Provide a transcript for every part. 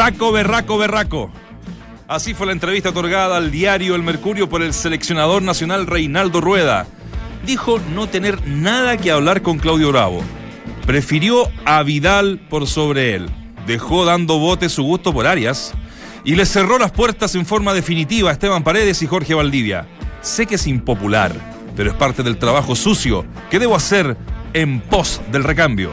Berraco, berraco, berraco. Así fue la entrevista otorgada al diario El Mercurio por el seleccionador nacional Reinaldo Rueda. Dijo no tener nada que hablar con Claudio Bravo. Prefirió a Vidal por sobre él. Dejó dando bote su gusto por Arias. Y le cerró las puertas en forma definitiva a Esteban Paredes y Jorge Valdivia. Sé que es impopular, pero es parte del trabajo sucio que debo hacer en pos del recambio.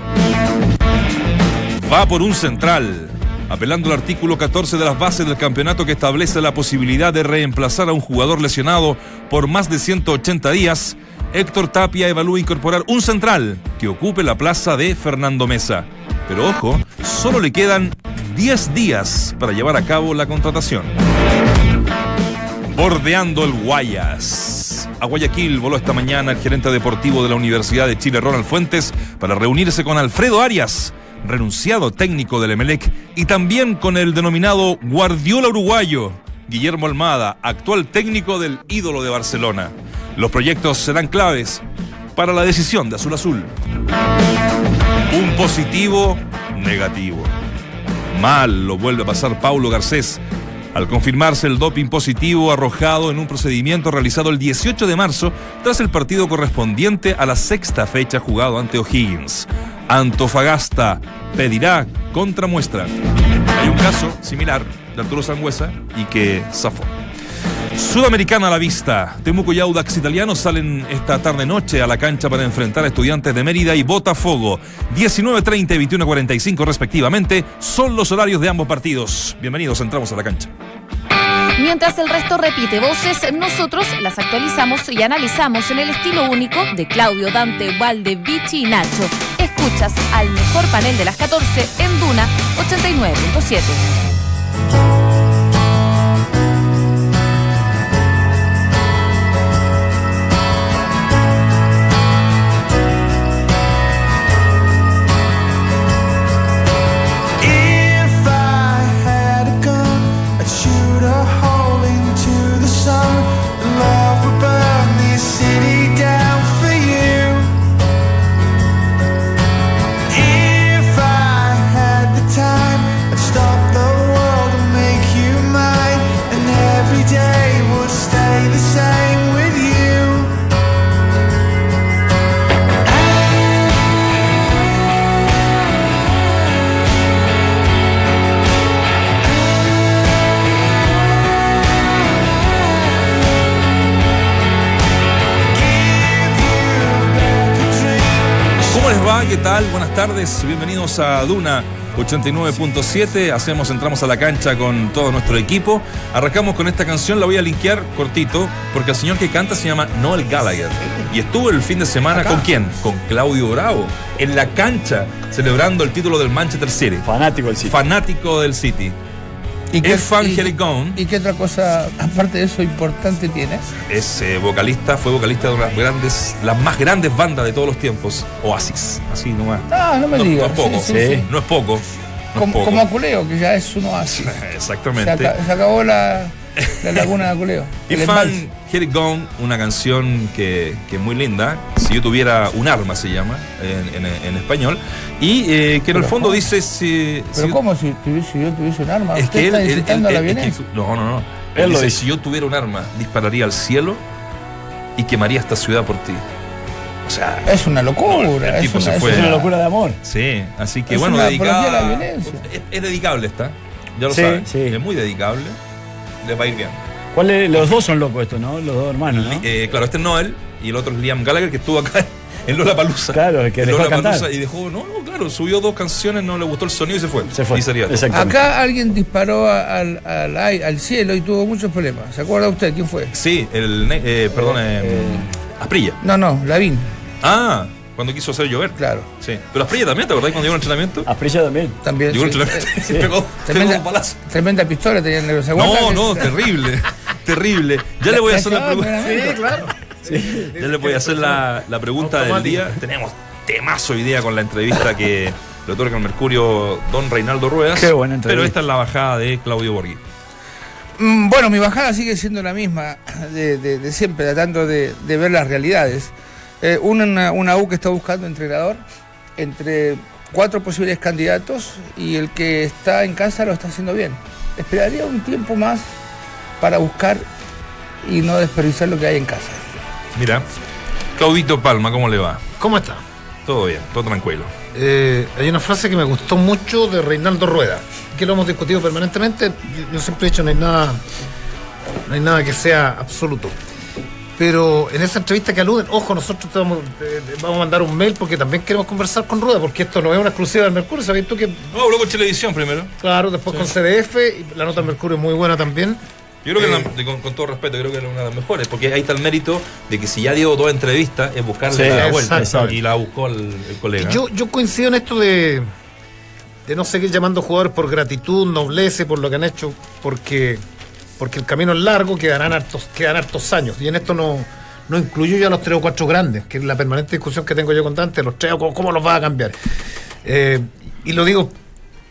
Va por un central apelando al artículo 14 de las bases del campeonato que establece la posibilidad de reemplazar a un jugador lesionado por más de 180 días, Héctor Tapia evalúa incorporar un central que ocupe la plaza de Fernando Mesa. Pero ojo, solo le quedan 10 días para llevar a cabo la contratación. Bordeando el Guayas. A Guayaquil voló esta mañana el gerente deportivo de la Universidad de Chile, Ronald Fuentes, para reunirse con Alfredo Arias, renunciado técnico del Emelec, y también con el denominado Guardiola uruguayo, Guillermo Almada, actual técnico del ídolo de Barcelona. Los proyectos serán claves para la decisión de Azul Azul. Un positivo negativo. Mal lo vuelve a pasar Paulo Garcés al confirmarse el doping positivo arrojado en un procedimiento realizado el 18 de marzo tras el partido correspondiente a la sexta fecha jugado ante O'Higgins. Antofagasta pedirá contramuestra. Hay un caso similar de Arturo Sangüesa y que zafó. Sudamericana a la vista. Temuco y Audax Italianos salen esta tarde-noche a la cancha para enfrentar a estudiantes de Mérida y Botafogo. 19.30 y 21.45 respectivamente son los horarios de ambos partidos. Bienvenidos, entramos a la cancha. Mientras el resto repite voces, nosotros las actualizamos y analizamos en el estilo único de Claudio, Dante, Valde, Vichy y Nacho. Escuchas al mejor panel de las 14 en Duna 89.7. ¿Qué tal? Buenas tardes. Bienvenidos a Duna 89.7. Hacemos, entramos a la cancha con todo nuestro equipo. Arrancamos con esta canción, la voy a linkear cortito, porque el señor que canta se llama Noel Gallagher. Y estuvo el fin de semana con quién? Con Claudio Bravo, en la cancha, celebrando el título del Manchester City. Fanático del City. Fanático del City. ¿Y Es fan y-. ¿Y qué otra cosa, aparte de eso, importante tienes? Es eh, vocalista, fue vocalista de una de las grandes, las más grandes bandas de todos los tiempos, Oasis. Así nomás. Ah, no me No, no digas. es poco, Sí, sí, sí. no es poco. no es Como, poco. como Aculeo, que ya es uno así. Se, Exactamente. se acabó la, la laguna de El fan, embalse. Here It Gone, una canción que, que es muy linda. Si yo tuviera un arma, se llama en, en- en español. Y eh, que en el fondo ¿cómo? dice. Si, Pero si- ¿cómo si, tuviese- si yo tuviese un arma? Es ¿Usted que él. está él- incitando él- a la es que- no, no, no. Él Él dice: si yo tuviera un arma, dispararía al cielo y quemaría esta ciudad por ti. O sea. Es una locura. No, el es, una, se fue. Es una locura de amor. Sí, así que Es bueno, dedicada. Es, es dedicable esta. Ya lo Sí, saben. sí. Es muy dedicable. Le va a ir bien. ¿Cuál es- los dos son locos estos, ¿no? Los dos hermanos, ¿no? Eh, claro, este es Noel y el otro es Liam Gallagher que estuvo acá en Lola Palusa. Claro, el que dejó de cantar. y dejó, no, no, claro, subió dos canciones, no le gustó el sonido y se fue. Se fue. Acá alguien disparó al, al, cielo y tuvo muchos problemas. ¿Se acuerda usted quién fue? Sí, el, eh, perdón, eh, Eh, Asprilla. No, no, Lavín, Ah, cuando quiso hacer llover. claro. Sí. Pero Asprilla también, ¿te acordás cuando llegó al entrenamiento? Asprilla también. También. Llegó al sí. entrenamiento y sí. pegó, pegó Tremenda, un palazo. tremenda pistola tenía el negro. ¿Se No, que- no, terrible. terrible. Ya le voy a hacer la pregunta. meramente. Ya le voy a hacer la, la pregunta del día. Tenemos temazo hoy día con la entrevista que le otorga el Mercurio don Reinaldo Ruedas. Qué buena entrevista. Pero esta es la bajada de Claudio Borghi. Mm, Bueno, mi bajada sigue siendo la misma de, de- de siempre, tratando de, de ver las realidades. Eh, una, una U que está buscando entrenador entre cuatro posibles candidatos y el que está en casa lo está haciendo bien. Esperaría un tiempo más para buscar y no desperdiciar lo que hay en casa. Mira, Claudito Palma, ¿cómo le va? ¿Cómo está? Todo bien, todo tranquilo. Eh, hay una frase que me gustó mucho de Reinaldo Rueda, que lo hemos discutido permanentemente. Yo, siempre he dicho no hay nada, no hay nada que sea absoluto. Pero en esa entrevista que aluden, ojo, nosotros te vamos, eh, vamos a mandar un mail porque también queremos conversar con Rueda, porque esto no es una exclusiva del Mercurio. ¿Sabes tú que, No, habló con Televisión primero. claro, después con CDF, y la nota del Mercurio es muy buena también. Yo creo que, Eh. la- de- con, con todo respeto, creo que es una de las mejores, porque ahí está el mérito de que si ya dio dos entrevistas, es buscarle Sí, la vuelta. Y la buscó el, el colega. Yo, yo coincido en esto de, de no seguir llamando jugadores por gratitud, nobleza, por lo que han hecho, porque, porque el camino es largo, quedarán hartos, quedan hartos años. Y en esto no, no incluyo yo a los tres o cuatro grandes, que es la permanente discusión que tengo yo con Dante, los tres, ¿cómo, cómo los va a cambiar? Eh, y lo digo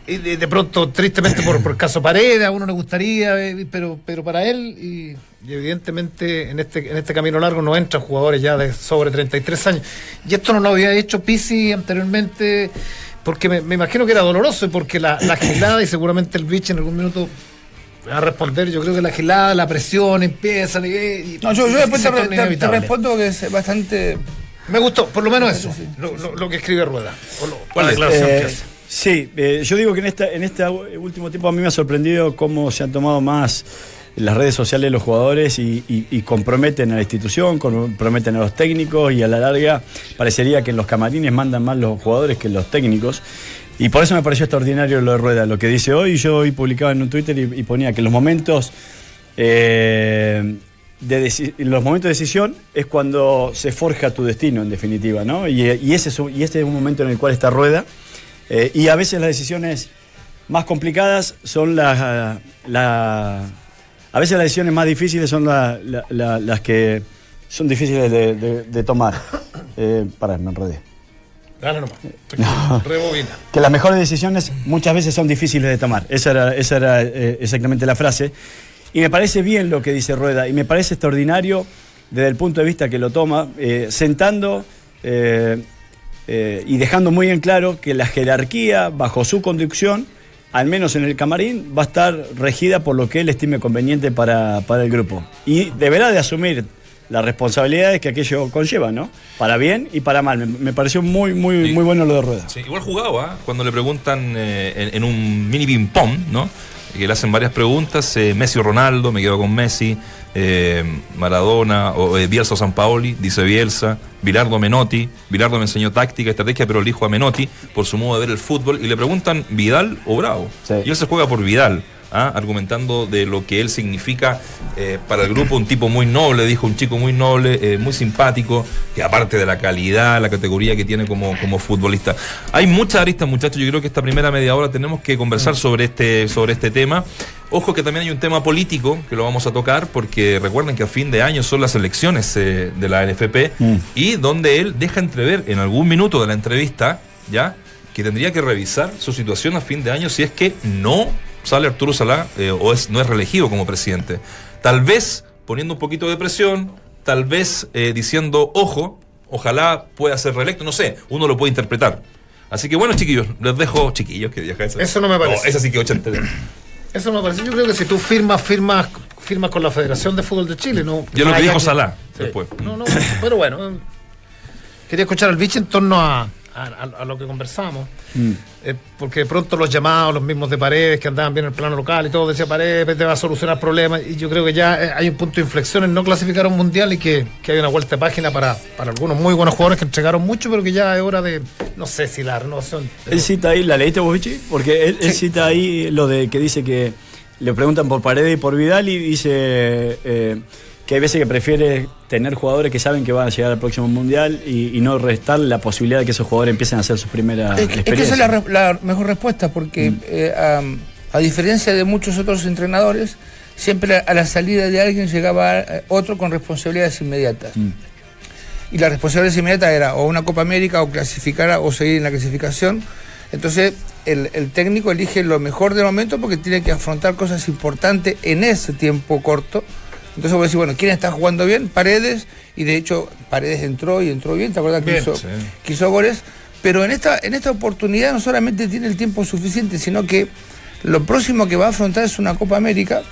de, pronto, tristemente, por, por caso Paredes, a uno le gustaría, eh, pero, pero para él, y, evidentemente en este, en este camino largo no entran jugadores ya de sobre 33 años. Y esto no lo había hecho Pisi anteriormente, porque me, me imagino que era doloroso, y porque la, la gilada, y seguramente el bicho en algún minuto va a responder, yo creo que la gilada, la presión empieza. Y, y- No, yo, yo y después te, re- torna te- te inevitable. respondo que es bastante. Me gustó, por lo menos eso, lo, lo- lo que escribe Rueda. o lo- ¿Cuál la es? declaración Eh, que hace. sí, eh, yo digo que en, esta, en este último tiempo a mí me ha sorprendido cómo se han tomado más las redes sociales los jugadores y, y- y comprometen a la institución, comprometen a los técnicos y a la larga parecería que en los camarines mandan más los jugadores que los técnicos. Y por eso me pareció extraordinario lo de Rueda, lo que dice hoy. Yo hoy publicaba en un Twitter y, ponía que los momentos eh, de los momentos de decisión es cuando se forja tu destino, en definitiva, ¿no? Y, ese, y este es un momento en el cual está rueda. eh, y a veces las decisiones más complicadas son las. la- a veces las decisiones más difíciles son la- la- la- las que son difíciles de tomar. Eh, pará, me enredé. Dale nomás. Rebobina. Que las mejores decisiones muchas veces son difíciles de tomar. Esa era, esa era eh, exactamente la frase. Y me parece bien lo que dice Rueda, y me parece extraordinario desde el punto de vista que lo toma, eh, sentando eh, y dejando muy en claro que la jerarquía, bajo su conducción, al menos en el camarín, va a estar regida por lo que él estime conveniente para, para el grupo. Y deberá de asumir las responsabilidades que aquello conlleva, ¿no? Para bien y para mal. Me, me pareció muy, muy, Sí. muy bueno lo de Rueda. Sí, igual jugado, ¿ah? Cuando le preguntan eh, en, en un mini ping-pong, ¿no? Que le hacen varias preguntas, eh, Messi o Ronaldo, me quedo con Messi, eh, Maradona o eh, Bielsa o San Paoli, dice Bielsa, Bilardo Menotti, Bilardo me enseñó táctica, estrategia, pero elijo a Menotti por su modo de ver el fútbol, y le preguntan Vidal o Bravo. Sí. Y él se juega por Vidal. ¿Ah? argumentando de lo que él significa eh, para el grupo, un tipo muy noble, dijo, un chico muy noble, eh, muy simpático, que aparte de la calidad, la categoría que tiene como, como futbolista. Hay muchas aristas, muchachos, yo creo que esta primera media hora tenemos que conversar sobre este, sobre este tema. Ojo que también hay un tema político que lo vamos a tocar, porque recuerden que a fin de año son las elecciones eh, de la NFP Mm. y donde él deja entrever en algún minuto de la entrevista, ¿ya? que tendría que revisar su situación a fin de año si es que no sale Arturo Salá eh, o es, no es reelegido como presidente. Tal vez poniendo un poquito de presión, tal vez eh, diciendo, ojo, ojalá pueda ser reelecto, no sé, uno lo puede interpretar. Así que bueno, chiquillos, les dejo, chiquillos, que vieja esa. Eso no me parece. Oh, esa sí que ochentera. Eso me parece. Yo creo que si tú firmas, firmas, firmas con la Federación de Fútbol de Chile, no. Yo lo no que dijo Salá Sí. después. No, no, pero bueno. eh, Quería escuchar al bicho en torno a, a- lo que conversamos. Mm. Eh, porque de pronto los llamados, los mismos de Paredes, que andaban bien en el plano local y todo, decía Paredes te va a solucionar problemas. Y yo creo que ya eh, hay un punto de inflexión en no clasificar a un mundial y que, que hay una vuelta de página para, para algunos muy buenos jugadores que entregaron mucho, pero que ya es hora de, no sé si la renovación. pero- Él cita ahí, ¿la leíste vos, Vichy? Porque él, él cita ahí lo de que dice que le preguntan por Paredes y por Vidal y dice eh, que hay veces que prefiere tener jugadores que saben que van a llegar al próximo mundial y, y no restar la posibilidad de que esos jugadores empiecen a hacer su primera Es, que- es que esa es la, re- la mejor respuesta, porque eh, am, a diferencia de muchos otros entrenadores, siempre a la salida de alguien llegaba eh, otro con responsabilidades inmediatas. Y la responsabilidad inmediata era o una Copa América, o clasificar, o seguir en la clasificación. Entonces, el, el técnico elige lo mejor del momento porque tiene que afrontar cosas importantes en ese tiempo corto. Entonces, voy a decir, bueno, ¿quién está jugando bien? Paredes, y de hecho, Paredes entró y entró bien, ¿te acuerdas que Bien, hizo, sí. que hizo goles? Pero en esta, en esta oportunidad no solamente tiene el tiempo suficiente, sino que lo próximo que va a afrontar es una Copa América,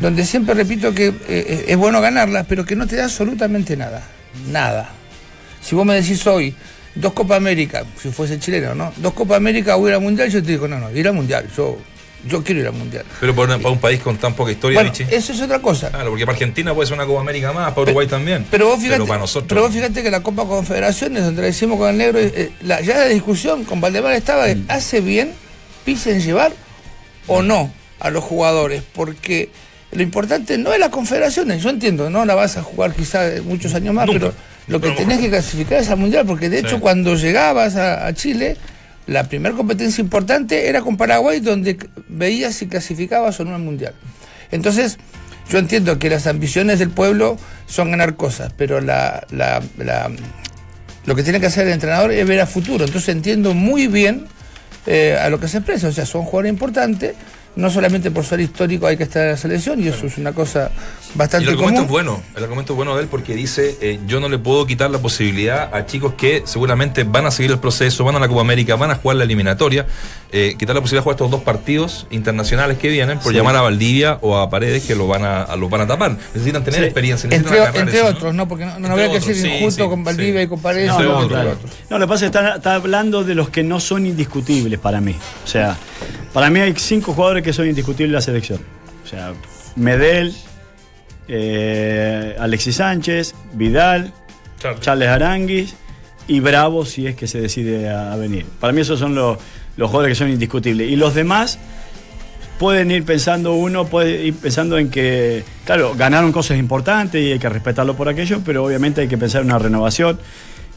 donde siempre repito que eh, es bueno ganarla, pero que no te da absolutamente nada. Nada. Si vos me decís hoy, dos Copa América, si fuese chileno, ¿no? Dos Copa América o ir al Mundial, yo te digo, no, no, ir al Mundial. Yo, yo quiero ir al Mundial. Pero para, una- para un país con tan poca historia, Bueno, Vichy. eso es otra cosa. Claro, porque para Argentina puede ser una Copa América más, para Uruguay también. Pero vos fíjate, Pero para nosotros. pero vos fíjate que la Copa Confederaciones, donde la hicimos con el negro, eh, la- ya la discusión con Valdemar estaba, de, ¿hace bien pisen llevar o no a los jugadores? Porque lo importante no es las confederaciones, yo entiendo, no la vas a jugar quizá muchos años más, Nunca. pero lo que Pero tenés que clasificar es al Mundial, porque de hecho Sí. cuando llegabas a, a Chile, la primera competencia importante era con Paraguay, donde veías si clasificabas o no al Mundial. Entonces, yo entiendo que las ambiciones del pueblo son ganar cosas, pero la, la- la- lo que tiene que hacer el entrenador es ver a futuro. Entonces entiendo muy bien eh, a lo que se expresa. O sea, son jugadores importantes, no solamente por ser histórico hay que estar en la selección, y eso es una cosa Y bastante el argumento común. es bueno, el argumento es bueno de él porque dice, eh, yo no le puedo quitar la posibilidad a chicos que seguramente van a seguir el proceso, van a la Copa América, van a jugar la eliminatoria, eh, quitar la posibilidad de jugar estos dos partidos internacionales que vienen por Sí. llamar a Valdivia o a Paredes que lo van a, a- lo van a tapar. Necesitan tener Sí. experiencia, necesitan Entre, agarrar entre otros, ¿no? Porque no, no que ser sí, injusto sí, con Valdivia sí. y con Paredes. No, no, otros. claro. No, lo que pasa es que está, está hablando de los que no son indiscutibles para mí. O sea, para mí hay cinco jugadores que son indiscutibles en la selección. O sea, Medel, eh, Alexis Sánchez, Vidal, Charles. Charles Aranguis y Bravo si es que se decide a, a venir. Para mí esos son los, los jugadores que son indiscutibles. Y los demás pueden ir pensando, uno puede ir pensando en que, claro, ganaron cosas importantes y hay que respetarlo por aquello, pero obviamente hay que pensar en una renovación.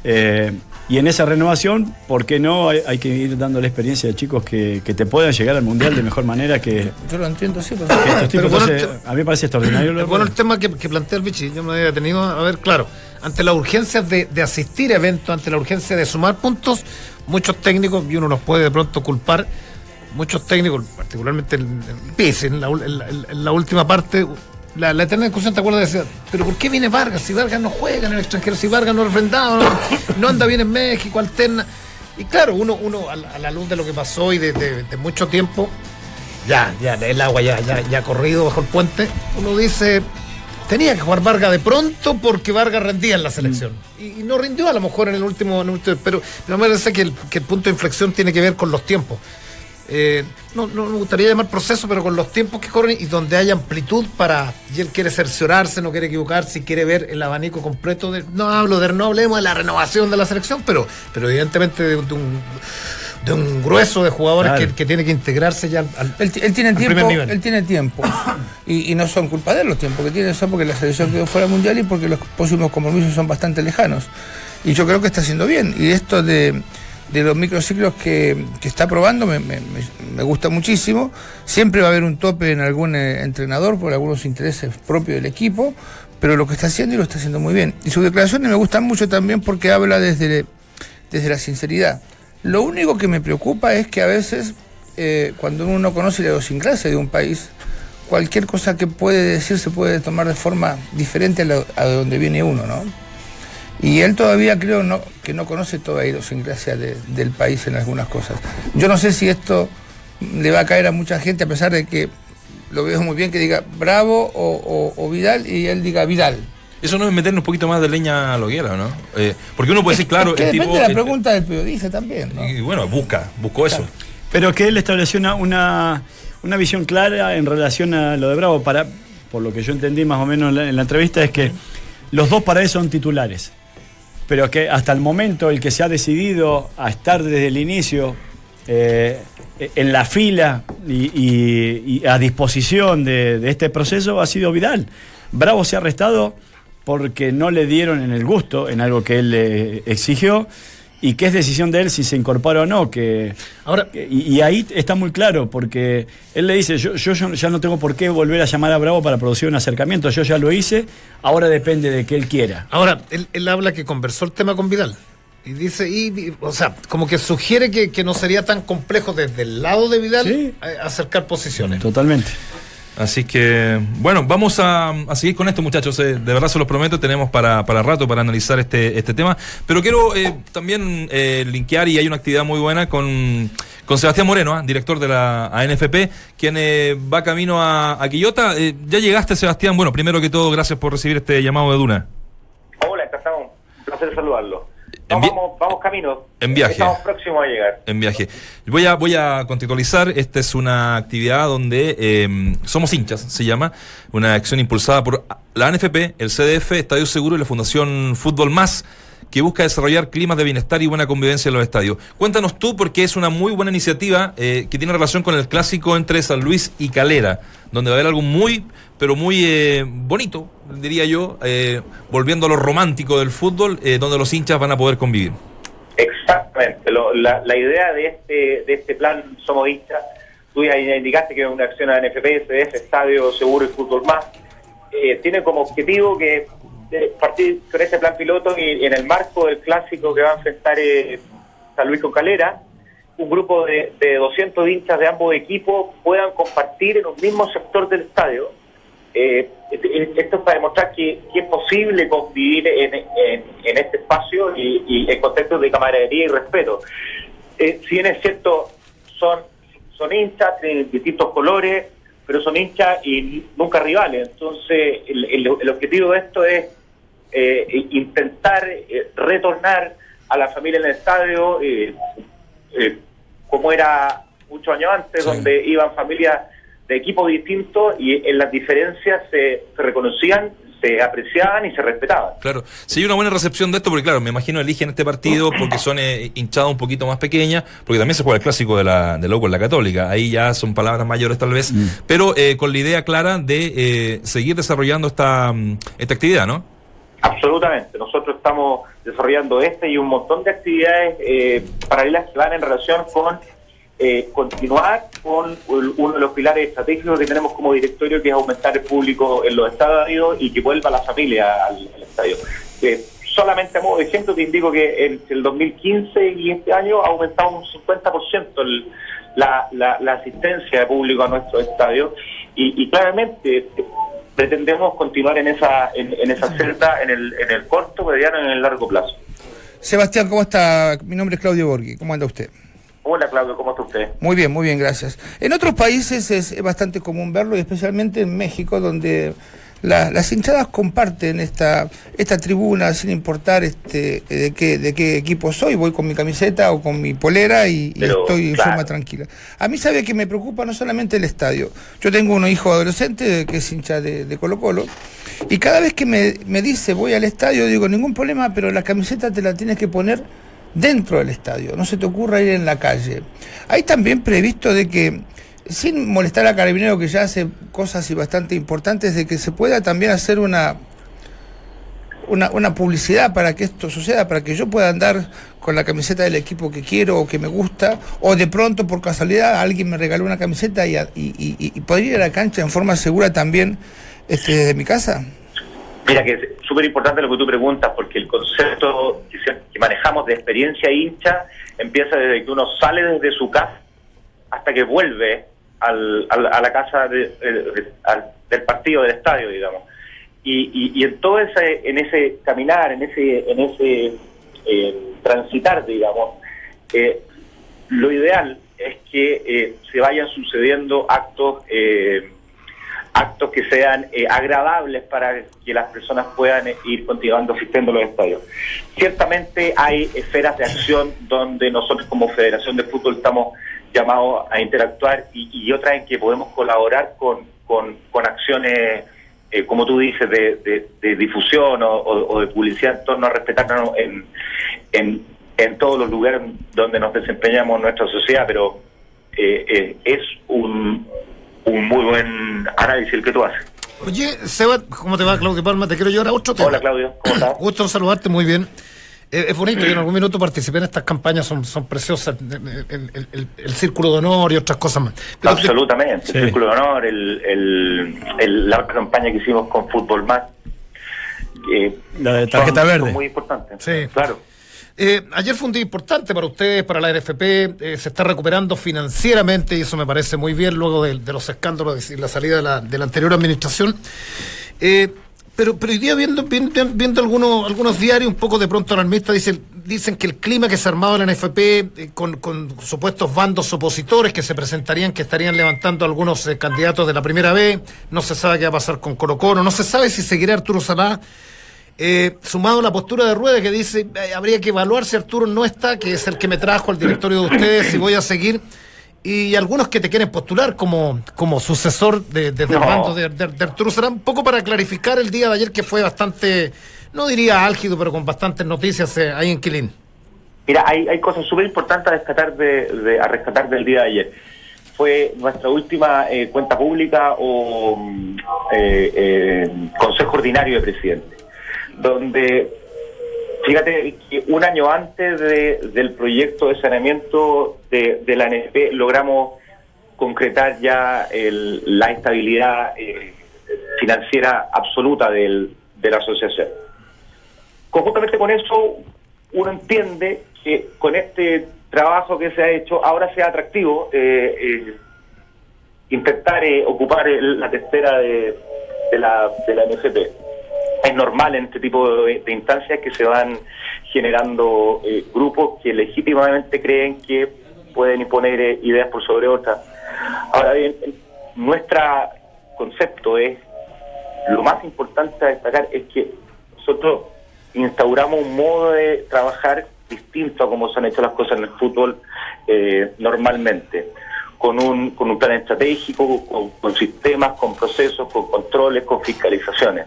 Eh, y en esa renovación, ¿por qué no? Hay, hay que ir dando la experiencia de chicos que, que te puedan llegar al Mundial de mejor manera que, Yo lo entiendo, sí, pero- bueno, Entonces, a mí me parece extraordinario. lo bueno el tema que, que plantea el Vichy. Yo me había tenido, a ver, claro, ante la urgencia de, de asistir a eventos, ante la urgencia de sumar puntos, muchos técnicos, y uno los puede de pronto culpar, muchos técnicos, particularmente el, el Pizzi, en la, ul- en la- en la última parte, la, la eterna discusión, ¿te acuerdas? Decía, pero ¿por qué viene Vargas? Si Vargas no juega en el extranjero, si Vargas no es refrendado, no, no anda bien en México, alterna. Y claro, uno, uno a, la- luz de lo que pasó y de, de- de mucho tiempo, ya, ya, el agua ya, ya, ya ha corrido bajo el puente, uno dice, tenía que jugar Vargas de pronto porque Vargas rendía en la selección. Y, y no rindió a lo mejor en el último, en el último- pero pero me parece que el, que el punto de inflexión tiene que ver con los tiempos. Eh, no, no me gustaría llamar proceso, pero con los tiempos que corren y donde hay amplitud para. Y él quiere cerciorarse, no quiere equivocarse, y quiere ver el abanico completo. De, no hablo de, no hablemos de la renovación de la selección, pero, pero evidentemente de, de un, de un grueso de jugadores Claro. que, que tiene que integrarse ya al, Él, él tiene al tiempo, primer nivel. él tiene tiempo. Y, y no son culpa de él los tiempos que tiene, son porque la selección quedó fuera mundial y porque los próximos compromisos son bastante lejanos. Y yo creo que está haciendo bien. Y esto de, de los microciclos que, que está probando me, gusta muchísimo. Siempre va a haber un tope en algún eh, entrenador por algunos intereses propios del equipo, pero lo que está haciendo y lo está haciendo muy bien. Y sus declaraciones me gustan mucho también porque habla desde, desde la sinceridad. Lo único que me preocupa es que a veces, eh, cuando uno no conoce la idiosincrasia de un país, cualquier cosa que puede decir se puede tomar de forma diferente a, la- a donde viene uno, ¿no? Y él todavía creo no, que no conoce toda la idiosincrasia de- del país en algunas cosas. Yo no sé si esto le va a caer a mucha gente, a pesar de que lo veo muy bien que diga Bravo o, o- o Vidal y él diga Vidal. Eso no es meternos un poquito más de leña a la hoguera, ¿no? Eh, porque uno puede decir, claro, Es que el depende tipo. de la el- pregunta del periodista también, ¿no? y bueno, busca, buscó eso. Pero que él estableció una, una, una visión clara en relación a lo de Bravo. Para, por lo que yo entendí más o menos en la, en la entrevista, es que los dos para él son titulares. Pero que hasta el momento el que se ha decidido a estar desde el inicio eh, en la fila y, a disposición de, este proceso ha sido Vidal. Bravo se ha arrestado porque no le dieron en el gusto, en algo que él le exigió, y que es decisión de él si se incorpora o no. Que, Ahora- y, y ahí está muy claro, porque él le dice, yo, yo, yo ya no tengo por qué volver a llamar a Bravo para producir un acercamiento, yo ya lo hice, ahora depende de que él quiera. Ahora, él, él habla que conversó el tema con Vidal. Y dice, y, y- o sea, como que sugiere que, que no sería tan complejo desde el lado de Vidal Sí. acercar posiciones. Totalmente. Así que, bueno, vamos a, a seguir con esto, muchachos. eh, de verdad se los prometo, tenemos para, para rato para analizar este, este tema. Pero quiero eh, también eh, linkear, y hay una actividad muy buena con, con Sebastián Moreno, ah, director de la ANFP, quien eh, va camino a, a Quillota. Eh, ya llegaste, Sebastián. Bueno, primero que todo, gracias por recibir este llamado de Duna. Hola, encantado. Un placer saludarlo. No, vamos, vamos camino. En viaje. Estamos próximos a llegar. en viaje. Voy a, voy a contextualizar, esta es una actividad donde eh, somos hinchas, se llama, una acción impulsada por la ANFP, el CDF, Estadio Seguro y la Fundación Fútbol Más, que busca desarrollar climas de bienestar y buena convivencia en los estadios. Cuéntanos tú, porque es una muy buena iniciativa eh, que tiene relación con el clásico entre San Luis y Calera, donde va a haber algo muy, pero muy eh, bonito, diría yo, eh, volviendo a lo romántico del fútbol, eh, donde los hinchas van a poder convivir. Exactamente. Lo- la, idea de este, de este plan Somos Hinchas, tú ya indicaste que es una acción a NFP, CDF, Estadio Seguro y Fútbol Más, eh, tiene como objetivo que partir con este plan piloto y en el marco del clásico que va a enfrentar eh, San Luis con Calera, un grupo de, de 200 hinchas de ambos equipos puedan compartir en un mismo sector del estadio. Eh, este- esto es para demostrar que, es posible convivir en, en- en este espacio y, y en contextos de camaradería y respeto. Eh, si bien es cierto, son, son hinchas de distintos colores, pero son hinchas y nunca rivales. Entonces, el, el- el objetivo de esto es eh, intentar eh, retornar a la familia en el estadio eh, eh, como era muchos años antes, Sí. donde iban familias de equipos distintos y en las diferencias se, se reconocían, se apreciaban y se respetaban. Claro, si hay una buena recepción de esto, porque claro, me imagino eligen este partido porque son eh, hinchadas un poquito más pequeñas, porque también se juega el clásico de la de Loco en la Católica, ahí ya son palabras mayores tal vez, pero eh, con la idea clara de eh, seguir desarrollando esta, mm, esta actividad, ¿no? Absolutamente. Nosotros estamos desarrollando este y un montón de actividades eh, paralelas que van en relación con eh, continuar con uno de los pilares estratégicos que tenemos como directorio, que es aumentar el público en los estadios y que vuelva la familia al, estadio. Eh, solamente a modo de ejemplo te indico que entre el 2015 y este año ha aumentado un 50% el- la, la, la asistencia de público a nuestro estadio y, y claramente pretendemos continuar en esa en, en esa celda en el, en el corto, mediano y en el largo plazo. Sebastián, ¿cómo está? Mi nombre es Claudio Borghi. ¿Cómo anda usted? Hola Claudio, ¿cómo está usted? Muy bien, muy bien, gracias. En otros países es, es bastante común verlo, y especialmente en México, donde la- las hinchadas comparten esta, esta tribuna sin importar este, de, qué, de qué equipo soy. Voy con mi camiseta o con mi polera y, estoy en claro. forma tranquila. A mí sabe que me preocupa no solamente el estadio. Yo tengo un hijo adolescente que es hincha de, de Colo Colo. Y cada vez que me, me dice voy al estadio, digo, ningún problema, pero la camiseta te la tienes que poner dentro del estadio, no se te ocurra ir en la calle. Hay también previsto de que, sin molestar a Carabinero que ya hace cosas y bastante importantes, de que se pueda también hacer una, una, una publicidad para que esto suceda, para que yo pueda andar con la camiseta del equipo que quiero o que me gusta, o de pronto por casualidad alguien me regaló una camiseta y, y, poder ir a la cancha en forma segura también este, desde mi casa. Mira que es súper importante lo que tú preguntas, porque el concepto que manejamos de experiencia hincha empieza desde que uno sale desde su casa hasta que vuelve al, al- a la casa de- de- al- del partido, del estadio, digamos. Y, y- en todo ese, en ese caminar, en ese, en ese eh, transitar, digamos, eh, lo ideal es que eh, se vayan sucediendo actos eh, actos que sean eh, agradables para que las personas puedan eh, ir continuando asistiendo los estadios. Ciertamente hay esferas de acción donde nosotros como Federación de Fútbol estamos llamados a interactuar y, y otras en que podemos colaborar con, con, con acciones, eh, como tú dices, de, de- de difusión o, o- o de publicidad en torno a respetarnos en, en, en todos los lugares donde nos desempeñamos en nuestra sociedad, pero eh, eh, es un, un muy buen análisis el que tú haces. Oye, Seba, ¿cómo te va, Claudio Palma? Te quiero llevar a otro tema. Hola Claudio, ¿cómo estás? Gusto saludarte muy bien. Es bonito, yo en algún minuto participé en estas campañas, son, son preciosas, el, el- el- el círculo de honor y otras cosas más. Pero Absolutamente, Sí. el Círculo de Honor, el, el, el- la campaña que hicimos con Fútbol Más. eh, La de tarjeta son- verde. son muy importante. Sí. Claro. Eh, ayer fue un día importante para ustedes, para la NFP, eh, se está recuperando financieramente y eso me parece muy bien luego de, de los escándalos y la salida de la, de la anterior administración. Eh, pero, pero hoy día viendo, viendo, viendo algunos, algunos diarios un poco de pronto alarmistas, dicen, dicen que el clima que se ha armado en la NFP eh, con, con supuestos bandos opositores que se presentarían, que estarían levantando algunos eh, candidatos de la primera vez, no se sabe qué va a pasar con Colo Colo, no se sabe si seguirá Arturo Salá. Eh, sumado a la postura de Rueda que dice habría que evaluar si Arturo no está, que es el que me trajo al directorio de ustedes, si voy a seguir, y algunos que te quieren postular como, como sucesor de, de- del No. bando de, de- de Arturo Salá, un poco para clarificar el día de ayer que fue bastante, no diría álgido, pero con bastantes noticias eh, ahí en Quilín. Mira, hay, hay cosas súper importantes a rescatar, de, de- a rescatar del día de ayer. Fue nuestra última eh, cuenta pública o mm, eh, eh, consejo ordinario de presidente, donde, fíjate, que un año antes de- del proyecto de saneamiento de, la NFP logramos concretar ya el- la estabilidad eh, financiera absoluta del- de la asociación. Conjuntamente con eso, uno entiende que con este trabajo que se ha hecho, ahora sea atractivo eh, eh, intentar eh, ocupar la tercera de, de la, de la NFP. Es normal en este tipo de, instancias que se van generando eh, grupos que legítimamente creen que pueden imponer eh, ideas por sobre otras. Ahora bien, nuestro concepto es lo más importante a destacar es que nosotros instauramos un modo de trabajar distinto a como se han hecho las cosas en el fútbol eh, normalmente, con un, con un plan estratégico, con sistemas, con procesos, con controles, con fiscalizaciones.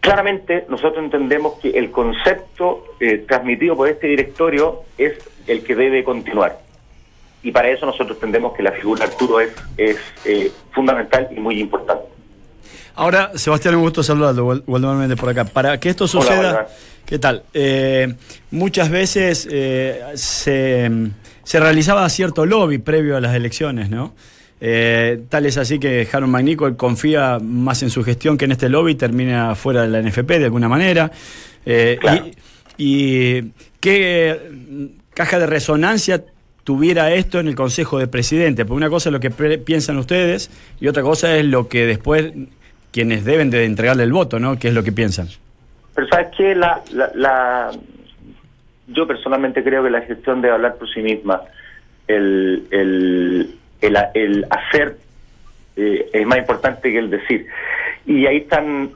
Claramente nosotros entendemos que el concepto eh, transmitido por este directorio es el que debe continuar. Y para eso nosotros entendemos que la figura de Arturo es, es eh, fundamental y muy importante. Ahora, Sebastián, un gusto saludarlo, Wal- Waldemar Méndez por acá. Para que esto suceda. ¿qué tal? Eh, muchas veces se, se realizaba cierto lobby previo a las elecciones, ¿no? Eh, tal es así que Harold McNichol confía más en su gestión que en este lobby termina fuera de la NFP de alguna manera. Eh, Claro. y, y qué caja de resonancia tuviera esto en el Consejo de Presidentes. Porque una cosa es lo que piensan ustedes y otra cosa es lo que después quienes deben de entregarle el voto, ¿no? ¿Qué es lo que piensan? Pero sabes que la, la, la- yo personalmente creo que la gestión debe hablar por sí misma. El, el, el, el hacer eh, es más importante que el decir. Y ahí están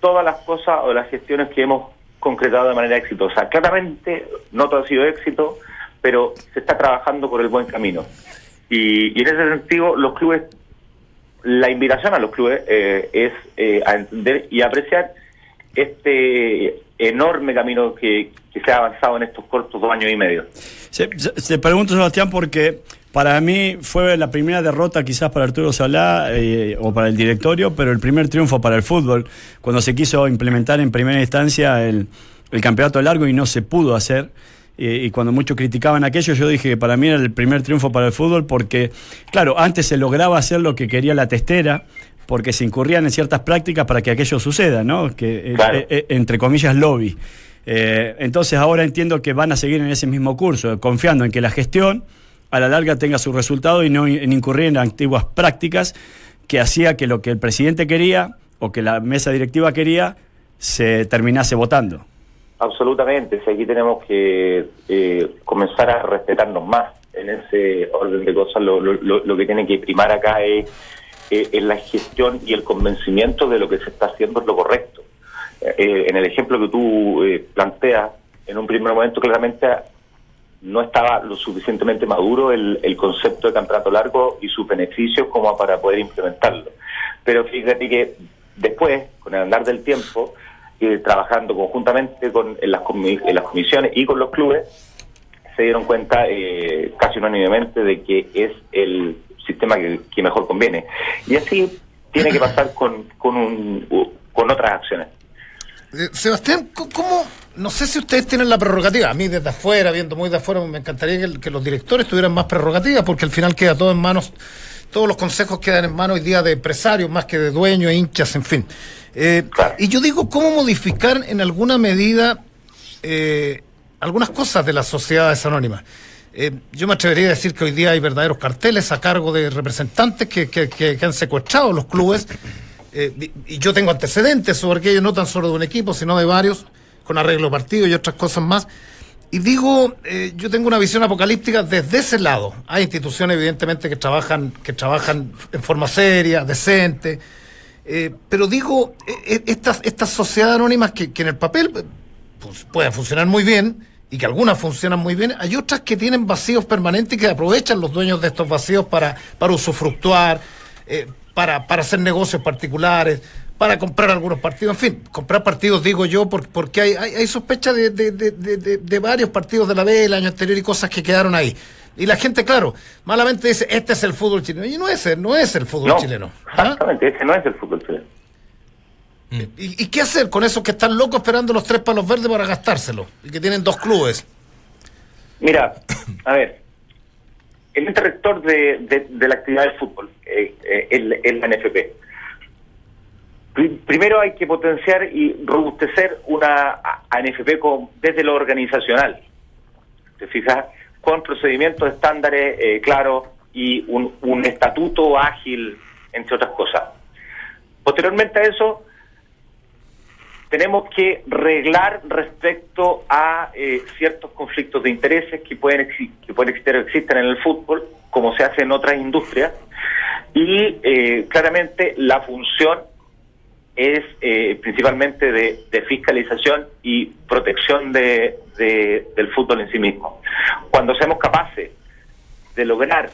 todas las cosas o las gestiones que hemos concretado de manera exitosa. Claramente no todo ha sido éxito, pero se está trabajando por el buen camino. Y, en ese sentido, los clubes la invitación a los clubes eh, es eh, a entender y apreciar este enorme camino que, se ha avanzado en estos cortos dos años y medio. Se, se- se pregunto, Sebastián, porque para mí fue la primera derrota quizás para Arturo Salá eh, o para el directorio, pero el primer triunfo para el fútbol, cuando se quiso implementar en primera instancia el, el campeonato largo y no se pudo hacer. eh, y cuando muchos criticaban aquello, yo dije que para mí era el primer triunfo para el fútbol porque, claro, antes se lograba hacer lo que quería la testera, porque se incurrían en ciertas prácticas para que aquello suceda, ¿no? Que, eh, Claro. eh, entre comillas, lobby. Eh, entonces ahora entiendo que van a seguir en ese mismo curso, confiando en que la gestión a la larga tenga su resultado y no en incurrir en antiguas prácticas que hacía que lo que el presidente quería o que la mesa directiva quería se terminase votando. Absolutamente, si aquí tenemos que eh, comenzar a respetarnos más en ese orden de cosas. Lo- lo que tiene que primar acá es, eh, es la gestión y el convencimiento de lo que se está haciendo es lo correcto. Eh, en el ejemplo que tú eh, planteas, en un primer momento claramente no estaba lo suficientemente maduro el, el concepto de campeonato largo y sus beneficios como para poder implementarlo. Pero fíjate que después, con el andar del tiempo, eh, trabajando conjuntamente con, en, las comisiones y con los clubes, se dieron cuenta eh, casi unánimemente de que es el sistema que, mejor conviene. Y así tiene que pasar con, con, un, con otras acciones. Eh, Sebastián, ¿cómo? No sé si ustedes tienen la prerrogativa. A mí desde afuera, viendo muy de afuera, me encantaría que, los directores tuvieran más prerrogativas, porque al final queda todo en manos, todos los consejos quedan en manos hoy día de empresarios más que de dueños, hinchas, en fin. Eh. Y yo digo, ¿cómo modificar en alguna medida eh, algunas cosas de las sociedades anónimas. Eh, yo me atrevería a decir que hoy día hay verdaderos carteles a cargo de representantes que, que- que- han secuestrado los clubes. Eh, y, y yo tengo antecedentes sobre aquello, no tan solo de un equipo, sino de varios, con arreglo partido y otras cosas más. Y digo, eh, yo tengo una visión apocalíptica desde ese lado. Hay instituciones, evidentemente, que trabajan, que trabajan en forma seria, decente. Eh, pero digo, eh, eh, estas, estas sociedades anónimas que, que en el papel eh, pues, pueden funcionar muy bien y que algunas funcionan muy bien, hay otras que tienen vacíos permanentes y que aprovechan los dueños de estos vacíos para, para usufructuar, para, para hacer negocios particulares, para comprar algunos partidos, en fin, comprar partidos digo yo por- porque hay, hay, hay sospecha de, de, de- de- varios partidos de la B del año anterior y cosas que quedaron ahí. Y la gente, claro, malamente dice, este es el fútbol chileno. Y no es, el- no es el fútbol No, chileno. ¿ah? exactamente, ese no es el fútbol chileno. ¿Y, y qué hacer con esos que están locos esperando los tres palos verdes para gastárselo? Y que tienen dos clubes. Mira, a ver, el ente rector de, la actividad del fútbol eh, eh, es la- es la NFP. Pri- Primero hay que potenciar y robustecer una ANFP desde lo organizacional. ¿Te fijas? Con procedimientos estándares eh, claros y un, un estatuto ágil, entre otras cosas. Posteriormente a eso, tenemos que reglar respecto a eh, ciertos conflictos de intereses que pueden, que pueden existir o existen en el fútbol, como se hace en otras industrias, y eh, claramente la función es eh, principalmente de, fiscalización y protección de, de- del fútbol en sí mismo. Cuando seamos capaces de lograr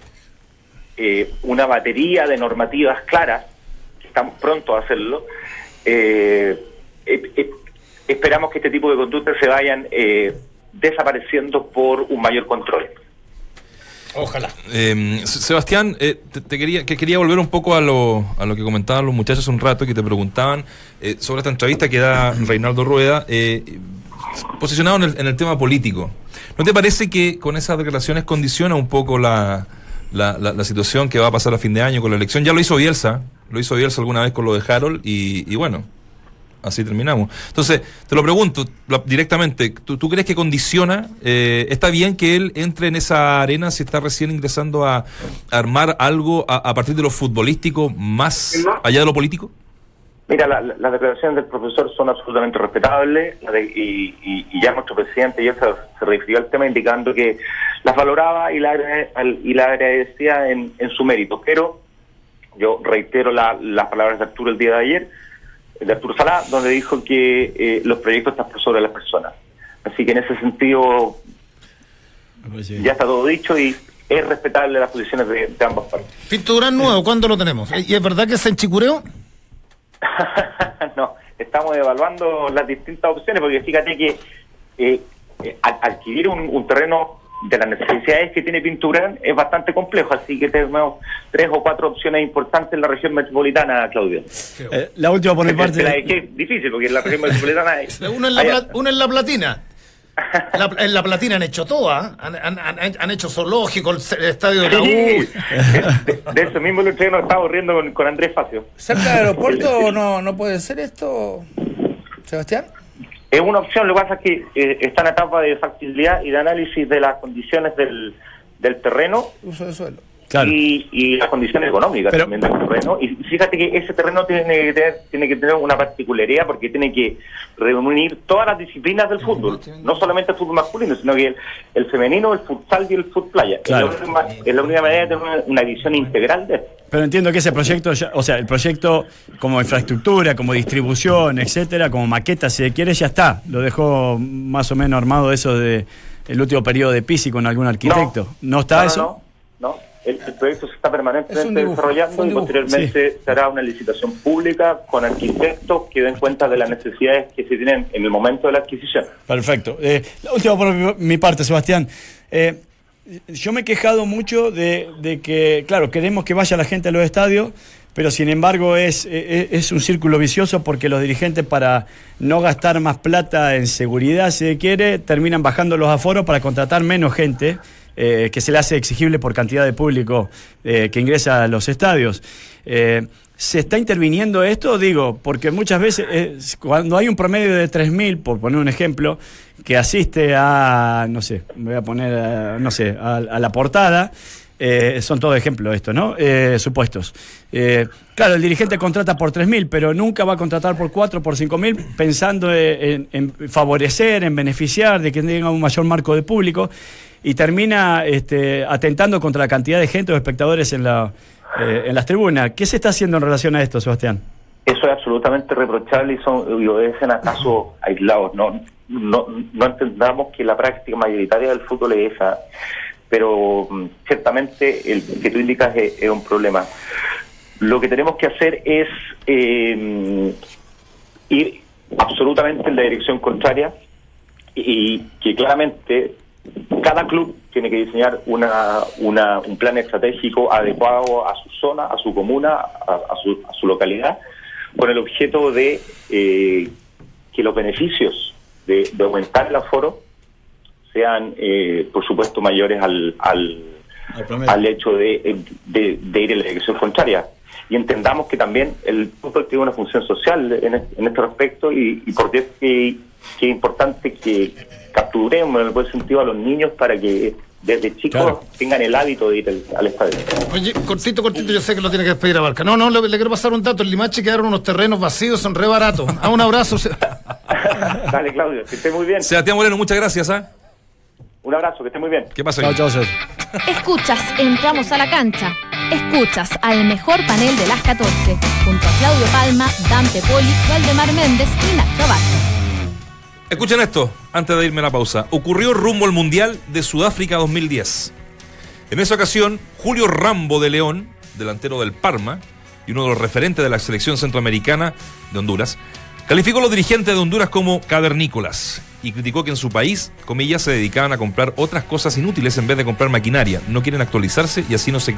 eh, una batería de normativas claras, estamos pronto a hacerlo, eh, eh, eh, esperamos que este tipo de conductas se vayan desapareciendo por un mayor control. Ojalá. Se- Sebastián, eh, te, quería, que quería volver un poco a lo, a lo que comentaban los muchachos un rato, que te preguntaban eh, sobre esta entrevista que da Reinaldo Rueda, eh, posicionado en el, en el tema político. ¿No te parece que con esas declaraciones condiciona un poco la, la, la- la situación que va a pasar a fin de año con la elección? Ya lo hizo Bielsa, lo hizo Bielsa alguna vez con lo de Harold y, y bueno, así terminamos. Entonces, te lo pregunto la- directamente, ¿tú, tú crees que condiciona? eh, ¿Está bien que él entre en esa arena si está recién ingresando a, a armar algo a, a partir de lo futbolístico más allá de lo político? Mira, la- la- las declaraciones del profesor son absolutamente respetables la de- y, y- y ya nuestro presidente ya se, se refirió al tema indicando que las valoraba y la, y la agradecía en, en su mérito. Pero yo reitero la- las palabras de Arturo el día de ayer, de Arturo Salá, donde dijo que eh, los proyectos están por sobre las personas. Así que en ese sentido ya está todo dicho y es respetable las posiciones de, de ambas partes. Pinto Durán nuevo, ¿cuándo lo tenemos? ¿Y es verdad que se enchicureo? no, estamos evaluando las distintas opciones porque fíjate que eh, eh, adquirir un, un terreno de las necesidades que tiene Pintura es bastante complejo, así que tenemos tres o cuatro opciones importantes en la región metropolitana, Claudio. Eh, la última por mi Te la parte. dejé difícil porque en la región metropolitana hay, Uno en la, hay- pla- uno en la platina. La- en la platina han hecho todo, ¿ah? han, han- han- han hecho zoológico, el, el estadio de la U. Sí, de, de eso mismo el otro día nos estábamos riendo con, con Andrés Facio. ¿Cerca del aeropuerto no, no puede ser esto, Sebastián? Es una opción, lo que pasa es que eh, está en etapa de factibilidad y de análisis de las condiciones del, del terreno Uso de suelo. Claro. y, y las condiciones económicas Pero- también del terreno. Y fíjate que ese terreno tiene que, tener, tiene que tener una particularidad porque tiene que reunir todas las disciplinas del fútbol, no solamente el fútbol masculino, sino que el, el femenino, el futsal y el fut playa. Claro. Es, la única, es la única manera de tener una, una visión integral de esto. Pero entiendo que ese proyecto, ya- o sea, el proyecto como infraestructura, como distribución, etcétera, como maqueta, si se quiere, ya está. Lo dejó más o menos armado eso de el último periodo de Pisi con algún arquitecto. ¿No, está no, eso? No, no. El, el proyecto se está Es permanentemente dibujo, desarrollando y posteriormente se hará una licitación pública con arquitectos que den cuenta de las necesidades que se tienen en el momento de la adquisición. Perfecto. Eh, la última por mi, parte, Sebastián. Eh, yo me he quejado mucho de, de que, claro, queremos que vaya la gente a los estadios, pero sin embargo es, eh, es un círculo vicioso porque los dirigentes para no gastar más plata en seguridad, si se quiere, terminan bajando los aforos para contratar menos gente eh, que se le hace exigible por cantidad de público eh, que ingresa a los estadios. Eh, ¿Se está interviniendo esto? Digo, porque muchas veces cuando hay un promedio de 3.000, por poner un ejemplo, que asiste a, no sé, voy a poner, a, no sé, a, a la portada, son todo ejemplos esto, ¿no? Eh, supuestos. Claro, el dirigente contrata por 3.000, pero nunca va a contratar por 4, por 5.000, pensando en, en favorecer, en beneficiar, de que tenga un mayor marco de público, y termina este, atentando contra la cantidad de gente o espectadores en, la, eh, en las tribunas. ¿Qué se está haciendo en relación a esto, Sebastián? Eso es absolutamente reprochable y, son, y obedecen a casos aislados. No, no, no entendamos que la práctica mayoritaria del fútbol es esa, pero mm, ciertamente el que tú indicas es, es un problema. Lo que tenemos que hacer es eh, ir absolutamente en la dirección contraria y que claramente cada club tiene que diseñar una, una- un plan estratégico adecuado a su zona, a su comuna, a, a su, a su localidad, con el objeto de eh, que los beneficios de, de aumentar el aforo sean, eh, por supuesto, mayores al, al, Al hecho de, de- de ir en la dirección contraria. Y entendamos que también el fútbol tiene una función social en, en este respecto y, y por qué es que, que es importante que capturemos en el buen sentido a los niños para que desde chicos Claro. tengan el hábito de ir al, al estadio. Oye, cortito, cortito, yo sé que lo tiene que despedir a Barca. No, no, le, le quiero pasar un dato. En Limache quedaron unos terrenos vacíos, son re baratos. A un abrazo. se- Dale, Claudio, que esté muy bien. Sebastián Moreno, muchas gracias. ¿ah? Un abrazo, que esté muy bien. ¿Qué pasa? Chao, chao, Seb. Escuchas, entramos a la cancha. Escuchas al mejor panel de las 14, junto a Claudio Palma, Dante Poli, Valdemar Méndez y Nacho Abajo. Escuchen esto, antes de irme a la pausa. Ocurrió rumbo al Mundial de Sudáfrica 2010. En esa ocasión, Julio Rambo de León, delantero del Parma y uno de los referentes de la selección centroamericana de Honduras, calificó a los dirigentes de Honduras como cavernícolas y criticó que en su país, comillas, se dedicaban a comprar otras cosas inútiles en vez de comprar maquinaria. No quieren actualizarse y así no se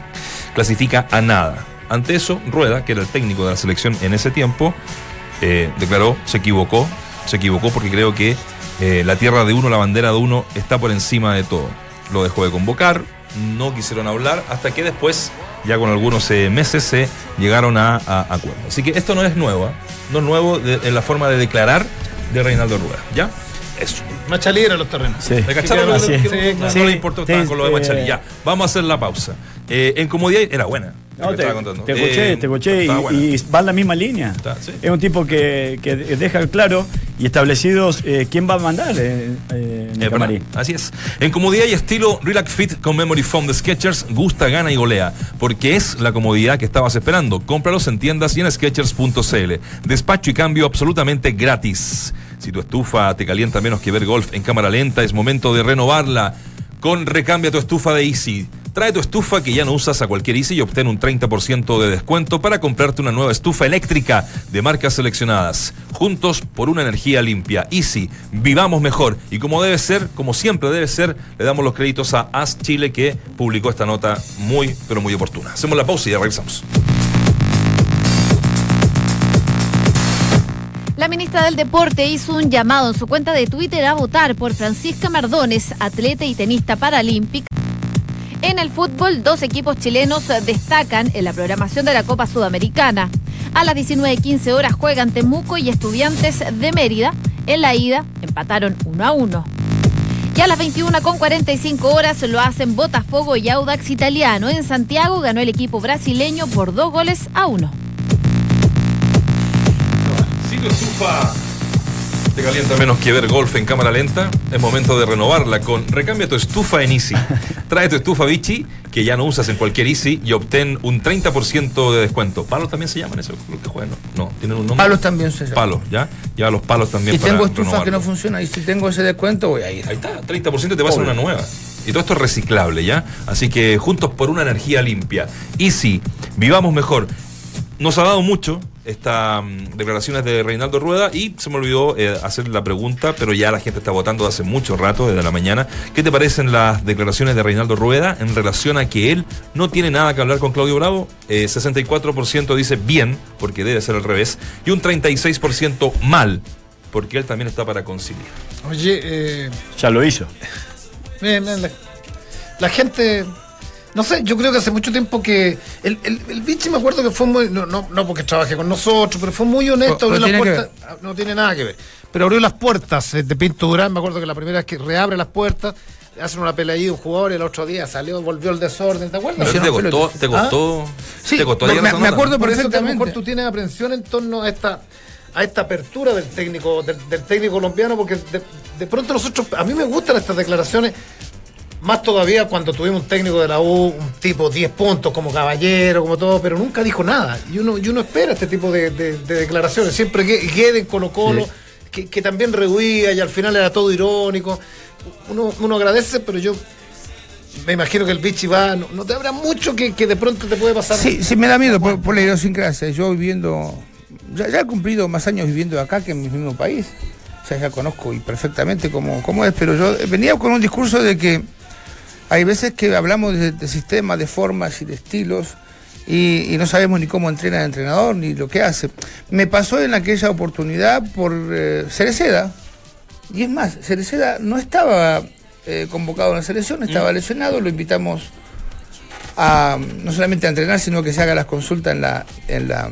clasifica a nada. Ante eso, Rueda, que era el técnico de la selección en ese tiempo, eh, declaró, se equivocó, se equivocó porque creo que eh, la tierra de uno, la bandera de uno, está por encima de todo. Lo dejó de convocar, no quisieron hablar, hasta que después, ya con algunos eh, meses, se llegaron a, a acuerdo. Así que esto no es nuevo, ¿eh? no es nuevo en la forma de declarar de Reinaldo Rueda. ¿Ya? Eso. Machalira los terrenos. Sí. ¿Me cacharon? No, es. no, no Sí, le importó, estaba sí, con lo de Machalí. Ya, vamos a hacer la pausa. Eh, en comodidad era buena. No, te, te escuché, Eh, te escuché y, va en la misma línea. Está, sí. Es un tipo que, que deja claro y establecidos eh, quién va a mandar eh, eh, en el Así es. En comodidad y estilo Relax Fit con Memory Foam de Skechers, gusta, gana y golea. Porque es la comodidad que estabas esperando. Cómpralos en tiendas y en Skechers.cl. Despacho y cambio absolutamente gratis. Si tu estufa te calienta menos que ver golf en cámara lenta, es momento de renovarla con Recambia tu estufa de Easy. Trae tu estufa que ya no usas a cualquier Easy y obtén un 30% de descuento para comprarte una nueva estufa eléctrica de marcas seleccionadas. Juntos por una energía limpia. Easy, vivamos mejor. Y como debe ser, como siempre debe ser, le damos los créditos a As Chile que publicó esta nota muy, pero muy oportuna. Hacemos la pausa y ya regresamos. La ministra del Deporte hizo un llamado en su cuenta de Twitter a votar por Francisca Mardones, atleta y tenista paralímpica. En el fútbol, dos equipos chilenos destacan en la programación de la Copa Sudamericana. A las 19.15 horas juegan Temuco y Estudiantes de Mérida. En la ida empataron 1 a 1. Y a las 21.45 horas lo hacen Botafogo y Audax Italiano. En Santiago ganó el equipo brasileño por dos goles a uno. Estufa te calienta menos que ver golf en cámara lenta, es momento de renovarla con Recambia tu estufa en Easy. Trae tu estufa Vichy, que ya no usas en cualquier Easy, y obtén un 30% de descuento. ¿Palos también se llaman eso? Lo que juegan, ¿no? No, tienen un nombre. Palos también se llama. Palos, ¿ya? Lleva los palos también Y para tengo estufas que no funcionan. Y si tengo ese descuento, voy a ir. Ahí está, 30% te va a hacer una nueva. Y todo esto es reciclable, ¿ya? Así que juntos por una energía limpia. Easy, vivamos mejor. Nos ha dado mucho estas mm, declaraciones de Reinaldo Rueda y se me olvidó eh, hacer la pregunta, pero ya la gente está votando hace mucho rato, desde la mañana. ¿Qué te parecen las declaraciones de Reinaldo Rueda en relación a que él no tiene nada que hablar con Claudio Bravo? Eh, 64% dice bien, porque debe ser al revés, y un 36% mal, porque él también está para conciliar. Oye, eh, Ya lo hizo. Bien, bien, la- la gente. No sé, yo creo que hace mucho tiempo que. El, el, el Vichy me acuerdo que fue muy. No, no, no porque trabaje con nosotros, pero fue muy honesto. Abrió las puertas. Ah, No tiene nada que ver. Pero abrió las puertas eh, de Pinto Durán. Me acuerdo que la primera vez que reabre las puertas, hacen una pelea ahí un jugador y el otro día salió, volvió el desorden. ¿Te acuerdas? Pero te costó, te costó, Sí, te costó me- acuerdo Por eso que a lo mejor tú tienes aprensión en torno a esta a esta apertura del técnico del, del técnico colombiano porque de, de pronto nosotros a mí me gustan estas declaraciones más todavía cuando tuvimos un técnico de la U un tipo 10 puntos como caballero como todo pero nunca dijo nada y uno y uno espera este tipo de, de- de declaraciones siempre que Gueden Colo Colo Sí. que, que también rehuía y al final era todo irónico uno, uno agradece pero yo me imagino que el Vichy va no, no te habrá mucho que, que de pronto te puede pasar Sí, sí, me da miedo por, por la idiosincrasia. Yo viviendo, ya, ya he cumplido más años viviendo acá que en mi mismo país. O sea, ya conozco y perfectamente cómo, cómo es, pero yo venía con un discurso de que hay veces que hablamos de, de sistemas, de formas y de estilos y, y no sabemos ni cómo entrena el entrenador ni lo que hace. Me pasó en aquella oportunidad por eh, Cereceda. Y es más, Cereceda no estaba eh, convocado en la selección, estaba lesionado, lo invitamos a no solamente a entrenar, sino que se haga las consultas en la, en la,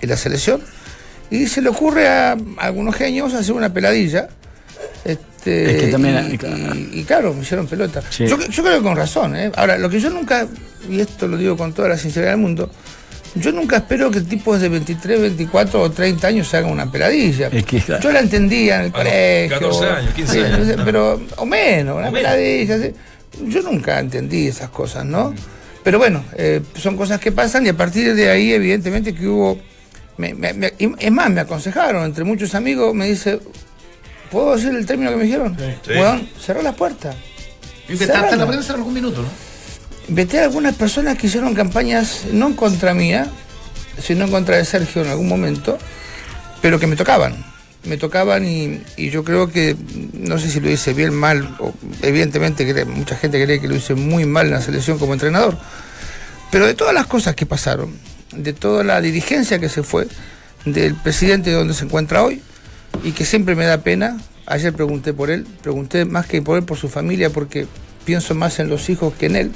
en la selección. Y se le ocurre a algunos genios hacer una peladilla. Este, Es que también- y, y- y claro, me hicieron pelota. Sí. Yo, yo creo que con razón. ¿eh? Ahora, lo que yo nunca, y esto lo digo con toda la sinceridad del mundo, yo nunca espero que tipos de 23, 24 o 30 años se hagan una peladilla. Es que, claro. Yo la entendía en el colegio. 14 años, 15 sí, años. Pero, o menos, una O menos. peladilla. sí. Yo nunca entendí esas cosas, ¿no? Pero bueno, eh, son cosas que pasan y a partir de ahí, evidentemente, que hubo. me- me- me- y- es más, me aconsejaron, entre muchos amigos, me dice. ¿Puedo decir el término que me dijeron? Sí. Weón, cerró las puertas. Y que está en la prensa en algún minuto, ¿no? Vete a algunas personas que hicieron campañas no en contra mía, sino en contra de Sergio en algún momento, pero que me tocaban. Me tocaban y, y yo creo que, no sé si lo hice bien, mal, o evidentemente cree- mucha gente cree que lo hice muy mal en la selección como entrenador, pero de todas las cosas que pasaron, de toda la dirigencia que se fue, del presidente de donde se encuentra hoy, y que siempre me da pena, ayer pregunté por él, pregunté más que por él, por su familia, porque pienso más en los hijos que en él,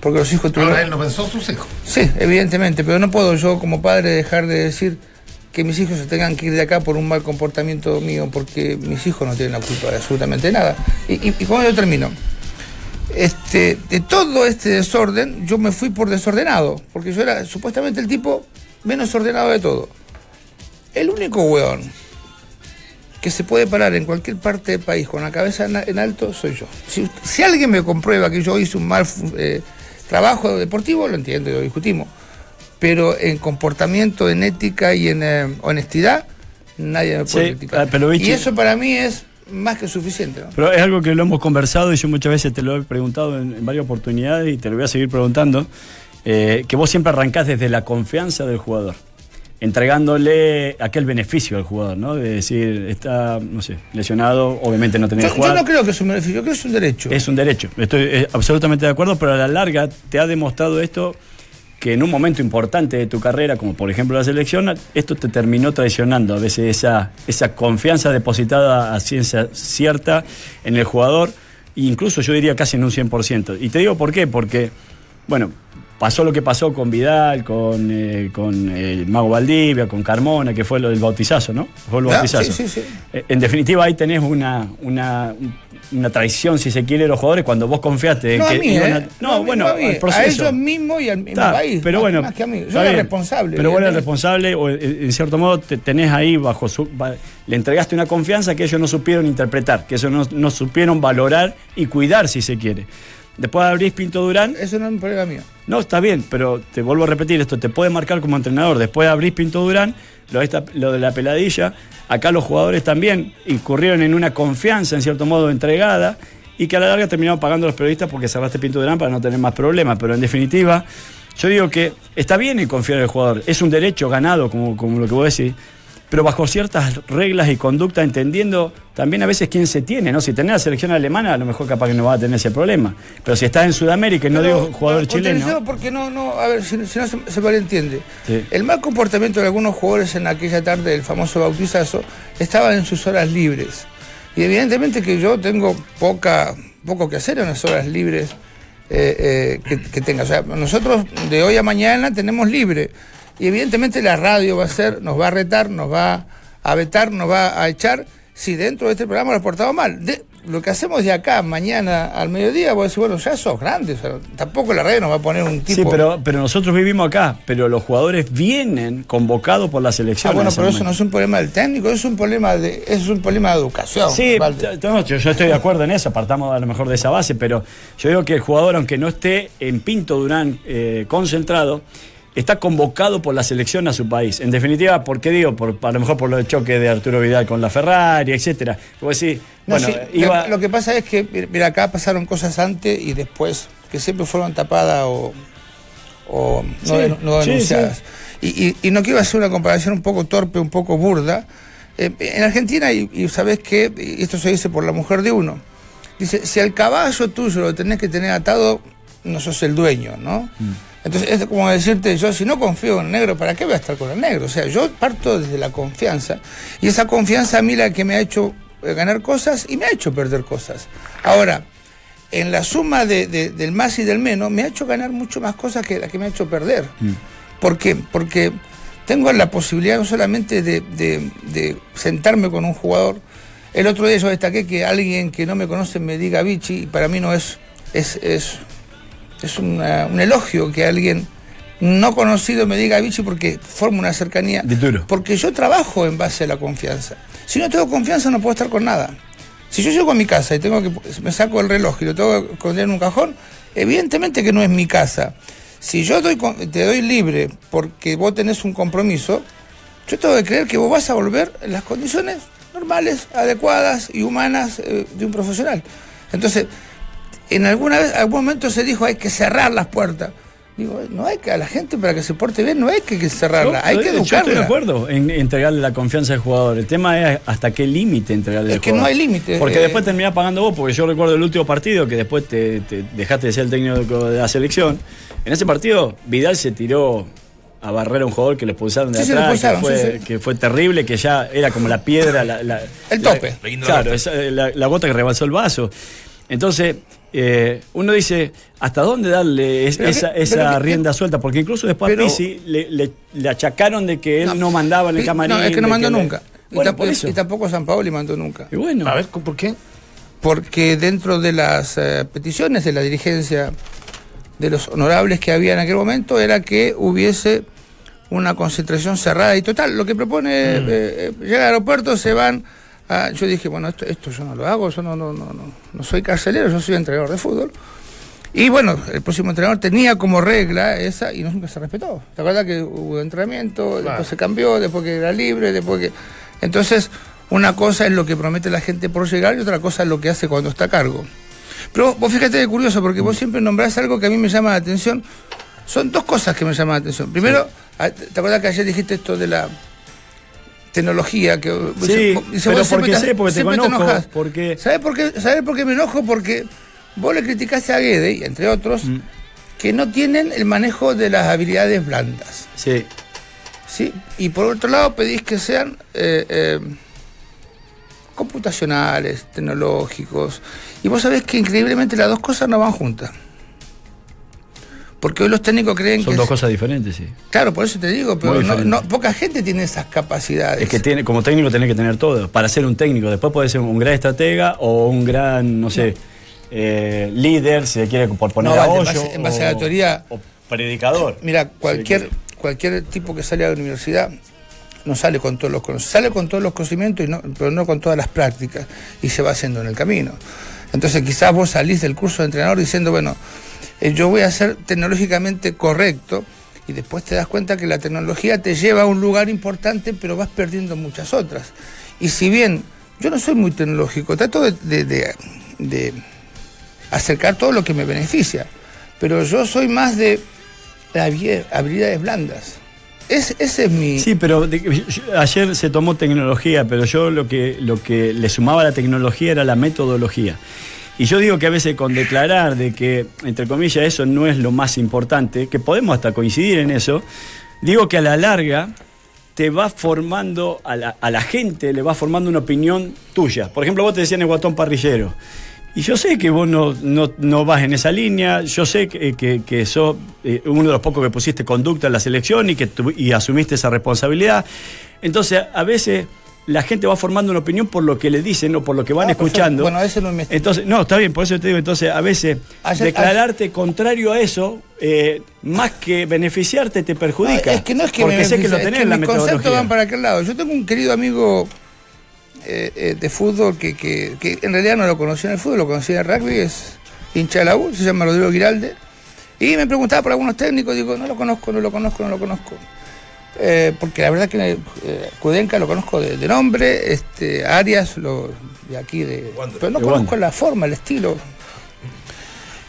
porque los hijos tuvieron... Ahora él no pensó en sus hijos. Sí, evidentemente, pero no puedo yo como padre dejar de decir que mis hijos se tengan que ir de acá por un mal comportamiento mío, porque mis hijos no tienen la culpa de absolutamente nada. Y, y, y cuando yo termino, este, de todo este desorden, yo me fui por desordenado, porque yo era supuestamente el tipo menos ordenado de todo. El único weón que se puede parar en cualquier parte del país con la cabeza en, alto soy yo. Si, si alguien me comprueba que yo hice un mal eh, trabajo deportivo, lo entiendo y lo discutimos. Pero en comportamiento, en ética y en eh, honestidad, nadie me puede Sí, criticar. ah, pero, y eso para mí es más que suficiente. ¿no? Pero es algo que lo hemos conversado y yo muchas veces te lo he preguntado en, en varias oportunidades y te lo voy a seguir preguntando. eh, que vos siempre arrancás desde la confianza del jugador, entregándole aquel beneficio al jugador, ¿no? De decir, está, no sé, lesionado, obviamente no Yo, que yo no creo que es un beneficio, yo creo que es un derecho. Es un derecho, estoy eh, absolutamente de acuerdo, pero a la larga te ha demostrado esto que en un momento importante de tu carrera, como por ejemplo la selección, esto te terminó traicionando. A veces esa, esa confianza depositada a ciencia cierta en el jugador, incluso yo diría casi en un 100%. Y te digo por qué, porque, bueno, pasó lo que pasó con Vidal, con, eh, con el Mago Valdivia, con Carmona, que fue lo del bautizazo, ¿no? Fue el Ah, bautizazo. sí, sí, sí. Eh, En definitiva, ahí tenés una, una, una traición, si se quiere, de los jugadores cuando vos confiaste en no que a mí, iban ¿eh? a- No, a mí, bueno, a, mí, al a ellos mismos y al mismo país. pero bueno, más que a mí. Yo era responsable. Pero eras evidentemente. responsable, o eh, en cierto modo te tenés ahí bajo su. le entregaste una confianza que ellos no supieron interpretar, que ellos no, no supieron valorar y cuidar, si se quiere. Después abrís Pinto Durán. Eso no es un problema mío. No, está bien, pero te vuelvo a repetir, esto te puede marcar como entrenador. Después abrís Pinto Durán, lo de, esta- lo de la peladilla. Acá los jugadores también incurrieron en una confianza, en cierto modo, entregada, y que a la larga terminaron pagando los periodistas porque cerraste Pinto Durán para no tener más problemas. Pero en definitiva, yo digo que está bien en confiar en el jugador, es un derecho ganado, como, como lo que vos decís, pero bajo ciertas reglas y conducta, entendiendo también a veces quién se tiene, ¿no? Si tenés la selección alemana, a lo mejor capaz que no va a tener ese problema. Pero si estás en Sudamérica, y no Pero, digo jugador no, chileno. Porque no, no, a ver, si, si no se, se malentiende. Sí. El mal comportamiento de algunos jugadores en aquella tarde del famoso bautizazo estaba en sus horas libres. Y evidentemente que yo tengo poca poco que hacer en las horas libres eh, eh, que, que tenga. O sea, nosotros de hoy a mañana tenemos libre. Y evidentemente la radio va a ser, nos va a retar, nos va a vetar, nos va a echar si dentro de este programa lo ha portado mal. De- lo que hacemos de acá mañana al mediodía, vos decís, bueno, ya sos grande. o sea, tampoco la radio nos va a poner un tipo. Sí, pero, pero nosotros vivimos acá, pero los jugadores vienen convocados por la selección. Ah, bueno, pero eso no es un problema del técnico, es un problema de, es un problema de educación. Sí, no, yo, yo estoy de acuerdo en eso, partamos a lo mejor de esa base, pero yo digo que el jugador, aunque no esté en Pinto Durán eh, concentrado, está convocado por la selección a su país. En definitiva, ¿por qué digo? Por, a lo mejor por lo del choque de Arturo Vidal con la Ferrari, etcétera. Decís, No, bueno, sí, iba- lo, lo que pasa es que, mira, acá pasaron cosas antes y después, que siempre fueron tapadas o, o no, Sí, denu- no sí, denunciadas. Y, y- y no quiero hacer una comparación un poco torpe, un poco burda. Eh, en Argentina, y, y sabes qué, y esto se dice por la mujer de uno, dice, si al caballo tuyo lo tenés que tener atado, no sos el dueño, ¿no? Mm. Entonces es como decirte, yo si no confío en el negro, ¿para qué voy a estar con el negro? O sea, yo parto desde la confianza. Y esa confianza a mí la que me ha hecho eh, ganar cosas y me ha hecho perder cosas. Ahora, en la suma de- de- del más y del menos, me ha hecho ganar mucho más cosas que la que me ha hecho perder. ¿Por qué? Porque tengo la posibilidad no solamente de, sentarme con un jugador. El otro día yo destaqué que alguien que no me conoce me diga Vichy, y para mí no es, es, es, es una- un elogio que alguien no conocido me diga Vichy porque forma una cercanía. De duro. Porque yo trabajo en base a la confianza. Si no tengo confianza no puedo estar con nada. Si yo llego a mi casa y tengo que me saco el reloj y lo tengo que esconder en un cajón, evidentemente que no es mi casa. Si yo doy, te doy libre porque vos tenés un compromiso, yo tengo que creer que vos vas a volver en las condiciones normales, adecuadas y humanas eh, de un profesional. Entonces, en alguna vez, algún momento se dijo hay que cerrar las puertas. Digo, no hay que a la gente para que se porte bien no hay que, que cerrarla, Yo- hay que Yo estoy educarla. de acuerdo en entregarle la confianza al jugador. El tema es hasta qué límite entregarle Es al que jugador. no hay límite, Porque eh. después terminás pagando vos, porque yo recuerdo el último partido que después te, te dejaste de ser el técnico de la selección. En ese partido, Vidal se tiró a barrer a un jugador que le expulsaron de Sí, atrás, expulsaron, que, fue, sí, sí. que fue terrible, que ya era como la piedra, la, la- El tope. La claro, esa- la, la gota que rebasó el vaso. Entonces, eh, uno dice, ¿hasta dónde darle es- Pero que- esa, pero esa que- rienda suelta? Porque incluso después Pero- a Pizzi le, le- le achacaron de que él no, mandaba en el camarín. No, es que no mandó nunca. Y, Bueno, tamp- por eso. y tampoco San Paoli mandó nunca. Y bueno, A ver, ¿por qué? Porque dentro de las eh, peticiones de la dirigencia de los honorables que había en aquel momento era que hubiese una concentración cerrada y total. Lo que propone eh, eh, llega al aeropuerto, se van. A- yo dije, bueno, esto, esto yo no lo hago, yo no, no, no, no, no soy carcelero, yo soy entrenador de fútbol. Y bueno, el próximo entrenador tenía como regla esa y nunca se respetó. ¿Te acuerdas que hubo entrenamiento, después se cambió, después que era libre, después que... Entonces, una cosa es lo que promete la gente por llegar y otra cosa es lo que hace cuando está a cargo. Pero vos fíjate de curioso, porque vos siempre nombrás algo que a mí me llama la atención. Son dos cosas que me llaman la atención. Primero, a- ¿te acuerdas que ayer dijiste esto de la tecnología? Que, Sí, pero porque siempre sé, porque te conozco, porque- ¿Sabés por qué, ¿Sabés por qué me enojo? Porque vos le criticaste a Guede, y entre otros, Mm. que no tienen el manejo de las habilidades blandas. sí. ¿sí? Y por otro lado pedís que sean eh, eh, computacionales, tecnológicos. Y vos sabés que increíblemente las dos cosas no van juntas. Porque hoy los técnicos creen Son que... dos es- cosas diferentes, sí. Claro, por eso te digo, pero no, no- poca gente tiene esas capacidades. Es que tiene, como técnico tenés que tener todo. Para ser un técnico, después puede ser un gran estratega o un gran, no sé, eh, líder, si se quiere por poner No, a en hoyo. base- en base a la teoría- O predicador. Mira, Si se cualquier, cualquier tipo que sale a la universidad no sale con todos los conocimientos, sale con todos los conocimientos, y no, pero no con todas las prácticas, y se va haciendo en el camino. Entonces quizás vos salís del curso de entrenador diciendo, bueno, eh, yo voy a ser tecnológicamente correcto, y después te das cuenta que la tecnología te lleva a un lugar importante, pero vas perdiendo muchas otras. Y si bien yo no soy muy tecnológico, trato de- acercar todo lo que me beneficia. Pero yo soy más de habi- habilidades blandas. Es, ese es mi... Sí, pero ayer se tomó tecnología, pero yo lo que, lo que le sumaba a la tecnología era la metodología. Y yo digo que a veces con declarar de que, entre comillas, eso no es lo más importante, que podemos hasta coincidir en eso, digo que a la larga te va formando, a la, a la gente le va formando una opinión tuya. Por ejemplo, vos te decían el guatón parrillero. Y yo sé que vos no, no, no vas en esa línea, yo sé que, que, que sos eh, uno de los pocos que pusiste conducta en la selección y que y asumiste esa responsabilidad. Entonces, a veces la gente va formando una opinión por lo que le dicen o por lo que van Ah, escuchando. Bueno, ese lo. Entonces, no, está bien, por eso te digo, entonces a veces Ayer- declararte contrario a eso, eh, más que beneficiarte, te perjudica. No, es que no es que porque me sé que lo beneficia, es tenés en la mis conceptos van para aquel lado. Yo tengo un querido amigo eh, eh, de fútbol que, que- que en realidad no lo conocía en el fútbol, lo conocía en el rugby, es hincha de la U, se llama Rodrigo Giralde. Y me preguntaba por algunos técnicos, digo, no lo conozco, no lo conozco, no lo conozco. Eh, porque la verdad que eh, Kudenka lo conozco de, de nombre, este, Arias lo, de aquí, de, pero no De conozco la forma, el estilo.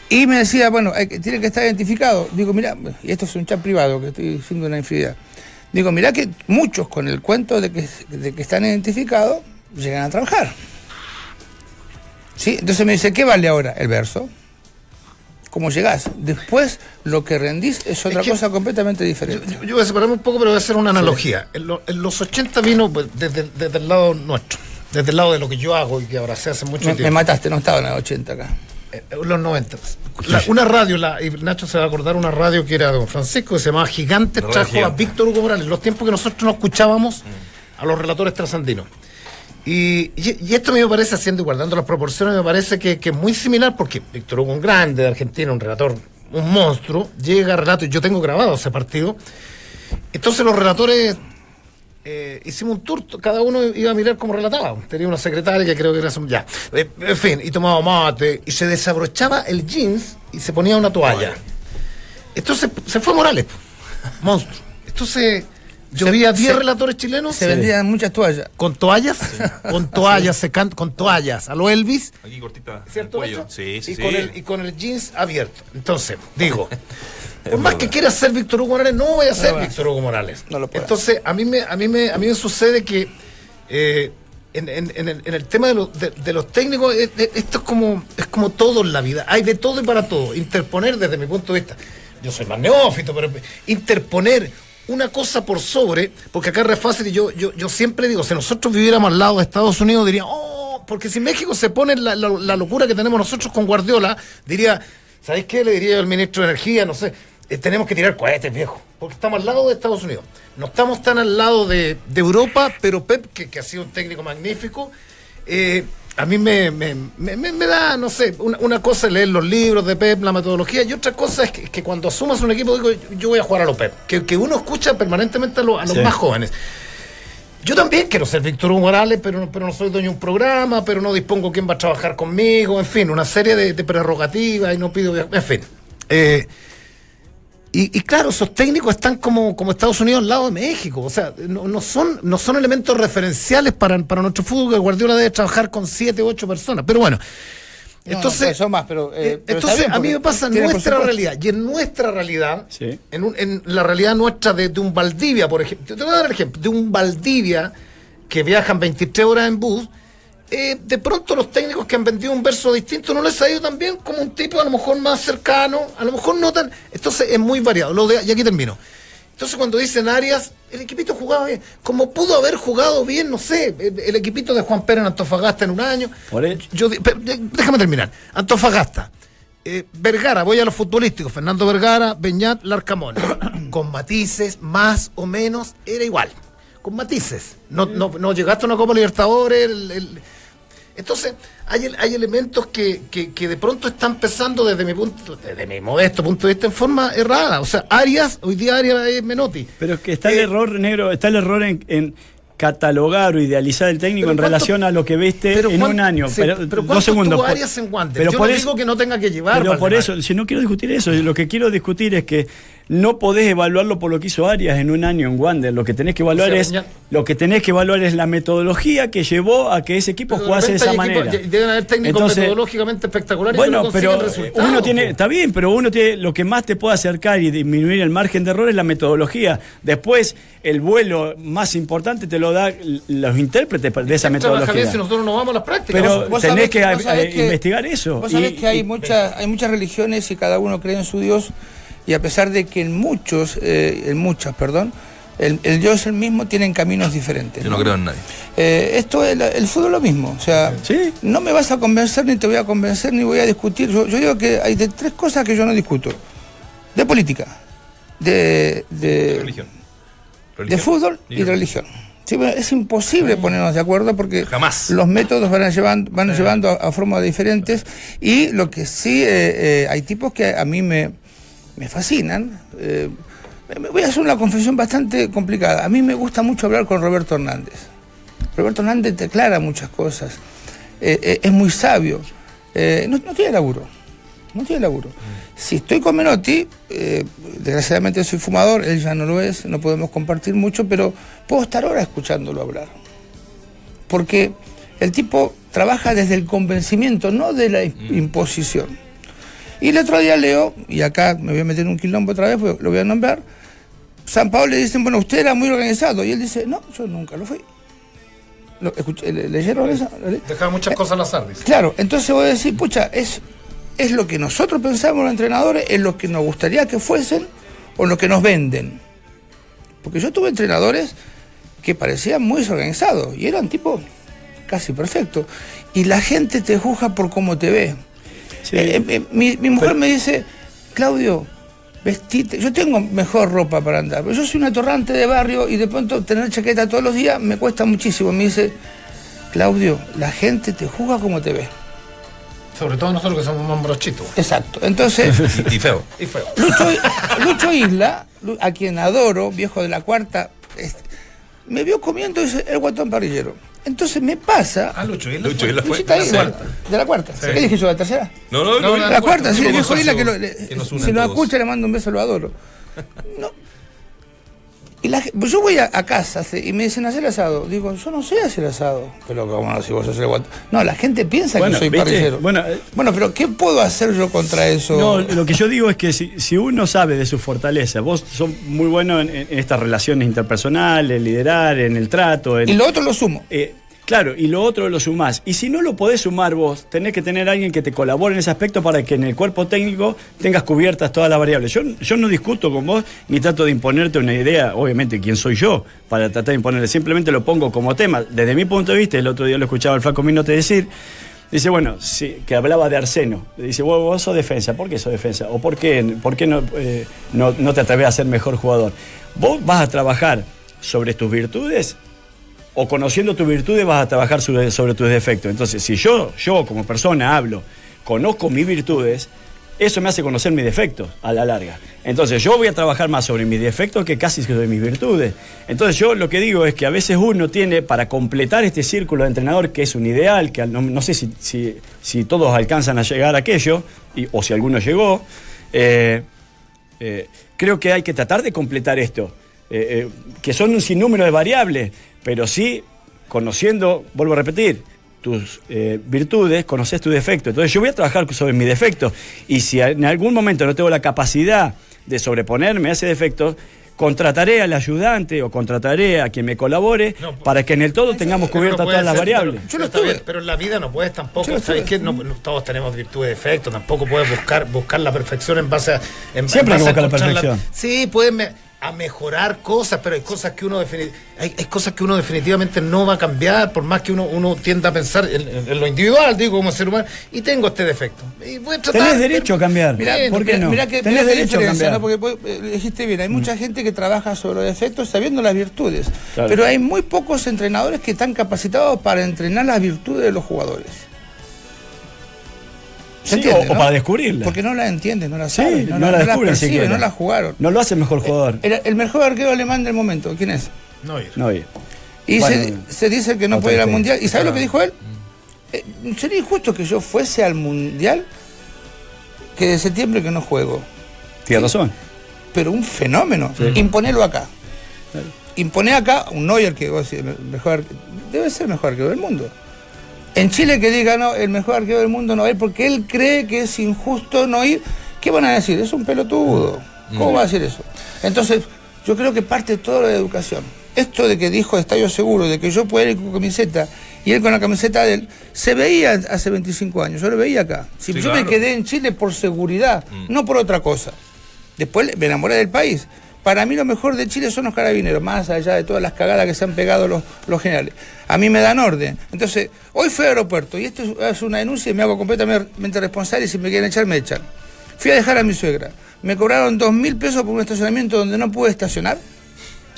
Y me decía, bueno, hay que- tiene que estar identificado. Digo, mira, y esto es un chat privado que estoy diciendo una infidelidad. Digo, mira que muchos con el cuento de que, de que están identificados llegan a trabajar. ¿Sí? Entonces me dice, ¿qué vale ahora? El verso. ¿Cómo llegás? Después lo que rendís es otra que- cosa completamente diferente. yo- yo voy a separarme un poco, pero voy a hacer una analogía. En, lo- en los 80 vino pues, desde, desde el lado nuestro, desde el lado de lo que yo hago y que ahora se hace mucho Me, me tiempo. mataste, no estaba en el 80 acá. Eh, los 90. La- una radio, la, y Nacho se va a acordar, una radio que era de don Francisco, que se llamaba Gigante, Radio trajo a. Víctor Hugo Morales, los tiempos que nosotros no escuchábamos a los relatores trasandinos. Y, y- esto a mí me parece, haciendo y guardando las proporciones, me parece que, que es muy similar, porque Víctor Hugo, un grande de Argentina, un relator, un monstruo, llega a relato, y yo tengo grabado ese partido. Entonces los relatores eh, hicimos un tour, cada uno iba a mirar cómo relataba. Tenía una secretaria que creo que era ya. Eh, en fin, y tomaba mate, y se desabrochaba el jeans y se ponía una toalla. Entonces se fue Morales, monstruo. Entonces yo Se- vi a 10 se- relatores chilenos Se vendían muchas toallas. con toallas, con toallas, secando, con toallas, a lo Elvis. Aquí cortita ¿Cierto, cuello. Sí, sí, y, sí. Con el, y con el jeans abierto. Entonces, digo, por más que quiera ser Víctor Hugo Morales, no voy a ser No. Víctor Hugo Morales. No lo puede. Entonces, a mí me, a mí me, a mí me sucede que eh, en, en- en el, en el tema de, los- de- de los técnicos, eh, eh, esto es como, es como todo en la vida. Hay de todo y para todo. Interponer desde mi punto de vista. Yo soy más neófito, pero interponer una cosa por sobre, porque acá es re fácil y yo, yo, yo siempre digo, si nosotros viviéramos al lado de Estados Unidos, diría, oh, porque si México se pone la, la- locura que tenemos nosotros con Guardiola, diría, ¿sabéis qué? Le diría al ministro de Energía, no sé, eh, tenemos que tirar cohetes, viejo, porque estamos al lado de Estados Unidos. No estamos tan al lado de, de Europa, pero Pep, que, que ha sido un técnico magnífico, eh, a mí me, me, me- me- da, no sé, una, una cosa es leer los libros de Pep, la metodología, y otra cosa es que, que cuando asumas un equipo, digo, yo voy a jugar a los Pep, que, que uno escucha permanentemente a, los- a los Sí. más jóvenes. Yo también quiero ser Víctor Hugo Morales, pero, no- pero no soy dueño de un programa, pero no dispongo quién va a trabajar conmigo, en fin, una serie de, de prerrogativas y no pido, en fin. Eh, y, y claro, esos técnicos están como, como Estados Unidos al lado de México, o sea, no, no son, no son elementos referenciales para, para nuestro fútbol, que Guardiola debe trabajar con siete u ocho personas, pero bueno. No, Entonces, no, son más, pero, eh, eh, pero entonces a mí me pasa en nuestra realidad y en nuestra realidad, Sí. en, un- en la realidad nuestra de, de un Valdivia, por ejemplo, te voy a dar el ejemplo, de un Valdivia que viajan 23 horas en bus, eh, de pronto los técnicos que han vendido un verso distinto no les ha ido tan bien como un tipo a lo mejor más cercano, a lo mejor no tan... Entonces es muy variado. Lo de- y aquí termino. Entonces cuando dicen Arias, el equipito jugaba bien. Como pudo haber jugado bien, no sé, el, el equipito de Juan Pérez en Antofagasta en un año. Por Yo, déjame terminar. Antofagasta. Eh, Vergara, voy a los futbolísticos. Fernando Vergara, Beñat, Larcamón. Con matices, más o menos, era igual. Con matices. No, no, no llegaste a una Copa Libertadores. el- el- Entonces, hay, hay elementos que, que- que de pronto están pesando desde mi punto, desde mi modesto punto de vista en forma errada. O sea, Arias, hoy día Arias es Menotti. Pero es que está el Eh, error, negro, está el error en, en catalogar o idealizar el técnico en ¿cuánto- relación a lo que viste en cuán- un año. sí, pero, pero dos ¿cuánto segundos. por- Arias en Wander? Pero Yo por no eso, digo que no tenga que llevar Pero por eso, si no quiero discutir eso, lo que quiero discutir es que no podés evaluarlo por lo que hizo Arias en un año en Wander. Lo que tenés que evaluar O sea, es ya- lo que tenés que evaluar es la metodología que llevó a que ese equipo Pero de jugase de esa manera. deben haber técnicos Entonces, metodológicamente espectaculares bueno, que no pero resultados, uno tiene, está bien, pero uno tiene, lo que más te puede acercar y disminuir el margen de error es la metodología. Después, el vuelo más importante te lo da los intérpretes de esa ¿Quién trabaja metodología. bien si nosotros no vamos a las prácticas? Pero Vos tenés sabés que, vos sabés eh, que- investigar eso. Vos sabés Y- que hay, y- muchas, hay muchas religiones y cada uno cree en su Dios y a pesar de que en muchos, eh, en muchas, perdón, El, el es el mismo, tienen caminos diferentes. Yo no creo en nadie. Eh, esto es la- el fútbol es lo mismo. O sea, Sí. no me vas a convencer, ni te voy a convencer, ni voy a discutir. Yo, yo digo que hay de tres cosas que yo no discuto: de política, de, de, Religión. de Religión. fútbol y religión. Sí, bueno, es imposible ponernos de acuerdo porque Jamás. los métodos van, llevando, van llevando a, a formas diferentes y lo que sí, eh, hay tipos que a mí me, me fascinan. eh, voy a hacer una confesión bastante complicada. A mí me gusta mucho hablar con Roberto Hernández. Roberto Hernández te aclara muchas cosas. Eh, eh, es muy sabio. No, no tiene laburo. No tiene laburo. Si estoy con Menotti, desgraciadamente soy fumador, él ya no lo es, no podemos compartir mucho, pero puedo estar horas escuchándolo hablar. Porque el tipo trabaja desde el convencimiento, no de la imposición. Y el otro día leo, y acá me voy a meter un quilombo otra vez, porque lo voy a nombrar, San Pablo le dicen, bueno, usted era muy organizado, y él dice, no, yo nunca lo fui. Lo, escuché- le- ¿Leyeron eso? ¿Lo le- Dejaba muchas cosas al azar, dice. Claro, entonces voy a decir, pucha, es, es lo que nosotros pensamos los entrenadores, es lo que nos gustaría que fuesen o lo que nos venden. Porque yo tuve entrenadores que parecían muy desorganizados y eran tipo casi perfectos. Y la gente te juzga por cómo te ve. Sí. Eh, eh, mi, mi mujer me dice, Claudio, vestite, yo tengo mejor ropa para andar, pero yo soy un atorrante de barrio y de pronto tener chaqueta todos los días me cuesta muchísimo. Me dice, Claudio, la gente te juzga como te ve. Sobre todo nosotros que somos más brochitos. Exacto. Entonces, Y, y feo. Y feo. Lucho, Lucho Isla, a quien adoro, viejo de la cuarta, este, me vio comiendo el guatón parrillero. Entonces me pasa. Ah, Lucho, ¿y él Lucho, fue? él fue. Luchita Sí. Isla, de la cuarta. ¿Qué dije yo? ¿La tercera? No, no, No, no. no, La cuarta, sí, un el viejo Isla que, lo, le- que nos une si a lo escucha le mando un beso, lo adoro. No. Y la yo voy a, a casa y me dicen hacer asado. Digo, yo no sé hacer asado. Pero como no, si vos sos el guatón. No, la gente piensa Bueno, que soy ¿viste? parrillero. Bueno, eh, bueno, pero ¿qué puedo hacer yo contra eso? No, lo que yo digo es que si, si uno sabe de su fortaleza, vos sos muy bueno en, en estas relaciones interpersonales, en liderar, en el trato, en, y lo otro lo sumo. Eh, claro, y lo otro lo sumás. Y si no lo podés sumar vos, tenés que tener a alguien que te colabore en ese aspecto para que en el cuerpo técnico tengas cubiertas todas las variables. Yo, yo no discuto con vos ni trato de imponerte una idea, obviamente, quién soy yo para tratar de imponerle. Simplemente lo pongo como tema. Desde mi punto de vista, el otro día lo escuchaba el Flaco Minote decir. Dice, bueno, sí, que hablaba de Arseno. Dice, vos, vos sos defensa. ¿Por qué sos defensa? ¿O por qué, por qué no, eh, no, no te atreves a ser mejor jugador? Vos vas a trabajar sobre tus virtudes o conociendo tus virtudes vas a trabajar sobre, tus defectos. Entonces, si yo, yo como persona hablo, conozco mis virtudes, eso me hace conocer mis defectos a la larga. Entonces, yo voy a trabajar más sobre mis defectos que casi sobre mis virtudes. Entonces, yo lo que digo es que a veces uno tiene, para completar este círculo de entrenador, que es un ideal, que no, sé si, si- todos alcanzan a llegar a aquello, o si alguno llegó, eh, eh, creo que hay que tratar de completar esto, eh, que son un sinnúmero de variables, pero sí conociendo, vuelvo a repetir, tus eh, virtudes, conoces tus defectos. Entonces yo voy a trabajar sobre mis defectos y si en algún momento no tengo la capacidad de sobreponerme a ese defecto, contrataré al ayudante o contrataré a quien me colabore No, pues, para que en el todo tengamos no cubiertas todas las variables. Pero, Yo lo estuve. bien, pero en la vida no puedes tampoco. ¿Sabes qué? No, no todos tenemos virtud de defecto. Tampoco puedes buscar buscar la perfección en base a. En, Siempre en base hay que a buscar la perfección. sí, puedes me- a mejorar cosas, pero hay cosas que uno hay, hay cosas que uno definitivamente no va a cambiar, por más que uno, uno tienda a pensar en, en- en lo individual, digo, como ser humano, y tengo este defecto. Y voy a tratar- Tenés derecho a cambiar. Mirá, ¿Por qué mirá- no? mirá que, Tenés derecho a cambiar. ¿no? Porque vos, eh, dijiste bien, hay mucha gente que trabaja sobre los defectos sabiendo las virtudes, Claro. pero hay muy pocos entrenadores que están capacitados para entrenar las virtudes de los jugadores. ¿Se Sí, entiende, o- para descubrirlas. Porque no la entienden, no la Sí, saben, no, no, la no descubren perciben, siquiera. no la jugaron. No lo hace mejor jugador. El, el mejor arquero alemán del momento, ¿quién es? No, oye. Y Bueno, se, se dice que no puede ir al mundial. ¿Y sabes lo que dijo él? Eh, sería injusto que yo fuese al mundial que de septiembre que no juego. Tiene razón. pero un fenómeno. Imponelo acá. Imponé acá un Neuer que vos decís, el mejor, debe ser el mejor arquero del mundo. En Chile que diga no, el mejor arquero del mundo no va a ir porque él cree que es injusto no ir. ¿Qué van a decir? Es un pelotudo. ¿Cómo va a decir eso? Entonces, yo creo que parte todo de la educación. Esto de que dijo Estadio Seguro, de que yo puedo ir con camiseta y él con la camiseta de él, se veía hace 25 años, yo lo veía acá. Si Sí, yo claro. me quedé en Chile por seguridad, no por otra cosa. Después me enamoré del país. Para mí lo mejor de Chile son los carabineros, más allá de todas las cagadas que se han pegado los, los generales. A mí me dan orden. Entonces, hoy fui al aeropuerto y esto es- una denuncia y me hago completamente responsable y si me quieren echar, me echan. Fui a dejar a mi suegra. Me cobraron dos mil pesos por un estacionamiento donde no pude estacionar.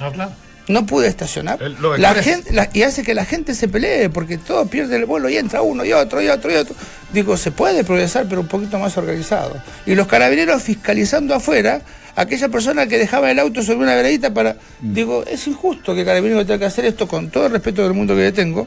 Ah, claro. No pude estacionar. El- La gente, la- y hace que la gente se pelee, porque todo pierde el vuelo y entra uno y otro y otro y otro. Digo, se puede progresar, pero un poquito más organizado. Y los carabineros fiscalizando afuera aquella persona que dejaba el auto sobre una veredita para. Digo, es injusto que el carabinero tenga que hacer esto con todo el respeto del mundo que le tengo,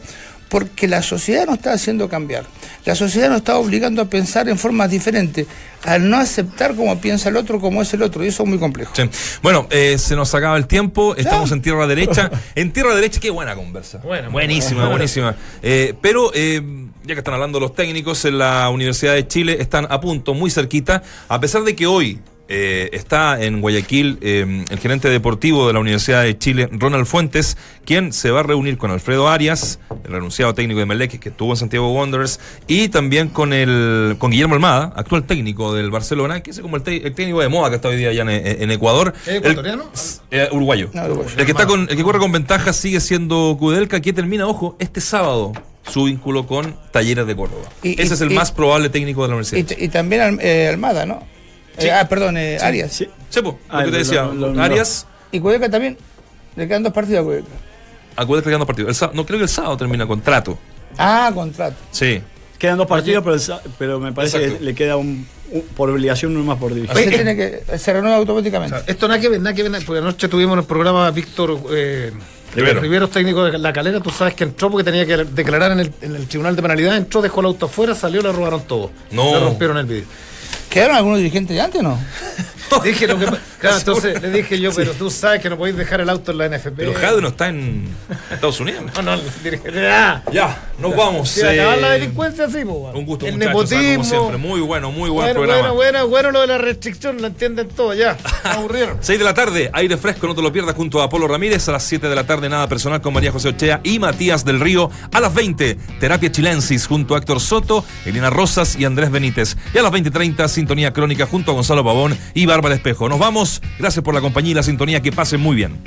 porque la sociedad nos está haciendo cambiar. La sociedad nos está obligando a pensar en formas diferentes, al no aceptar como piensa el otro, como es el otro, y eso es muy complejo. Sí. Bueno, eh, se nos acaba el tiempo, estamos en tierra derecha. En tierra derecha, qué buena conversa. Buena, muy buenísima, buenísima. Eh, pero eh, ya que están hablando los técnicos en la Universidad de Chile, están a punto, muy cerquita, a pesar de que hoy eh, está en Guayaquil eh, el gerente deportivo de la Universidad de Chile, Ronald Fuentes, quien se va a reunir con Alfredo Arias, el renunciado técnico de Melec, que estuvo en Santiago Wanderers, y también con el con Guillermo Almada, actual técnico del Barcelona, que es como el, técnico de moda que está hoy día allá en, en Ecuador. ¿Es El- ecuatoriano? eh, uruguayo. No, uruguayo. El que está con, el que corre con ventaja sigue siendo Kudelka, que termina, ojo, este sábado su vínculo con Talleres de Córdoba. Y- Ese y- es el y- más probable técnico de la universidad. Y, también Al- eh, Almada, ¿no? Eh, ah, perdón, eh, Arias. Sí. Sí, po, Ah, lo que te lo- decía, lo- lo- Arias, Y Cueca también. Le quedan dos partidos a Cueca. a Kudelka le quedan dos partidos. El no creo que el sábado termina contrato. Ah, contrato. Sí. Quedan dos partidos, pero, el pero me parece Exacto. que le queda un, un- por obligación uno más por división. Se, tiene que, se renueva automáticamente. O sea, esto nada que ver, nada que ver, porque anoche tuvimos en el programa a Víctor eh, Rivero. Rivero. técnico de La Calera, tú sabes que entró porque tenía que declarar en el, en el tribunal de penalidad, entró, dejó el auto afuera, salió, le robaron todo. No. Le rompieron el vidrio. ¿Quedaron algunos dirigentes de antes o no? Dije lo que claro, entonces le dije yo, pero tú sabes que no podéis dejar el auto en la NFP. Pero Jade no está en Estados Unidos. No, no. Ya. Ya, nos vamos. Acabar la eh, delincuencia sí, po, un gusto, El muchachos, ah, como nepotismo. siempre. Muy bueno, muy buen bueno, programa. bueno, bueno, bueno lo de la restricción, lo entienden todo, ya. Aburrieron. 6 de la tarde, aire fresco, no te lo pierdas junto a Apolo Ramírez. A las 7 de la tarde, nada personal con María José Ochea y Matías del Río. A las 20, terapia chilensis junto a Héctor Soto, Elena Rosas y Andrés Benítez. Y a las 20.30, sintonía crónica junto a Gonzalo Pavón y Bárbara Espejo. Nos vamos. Gracias por la compañía y la sintonía. Que pasen muy bien.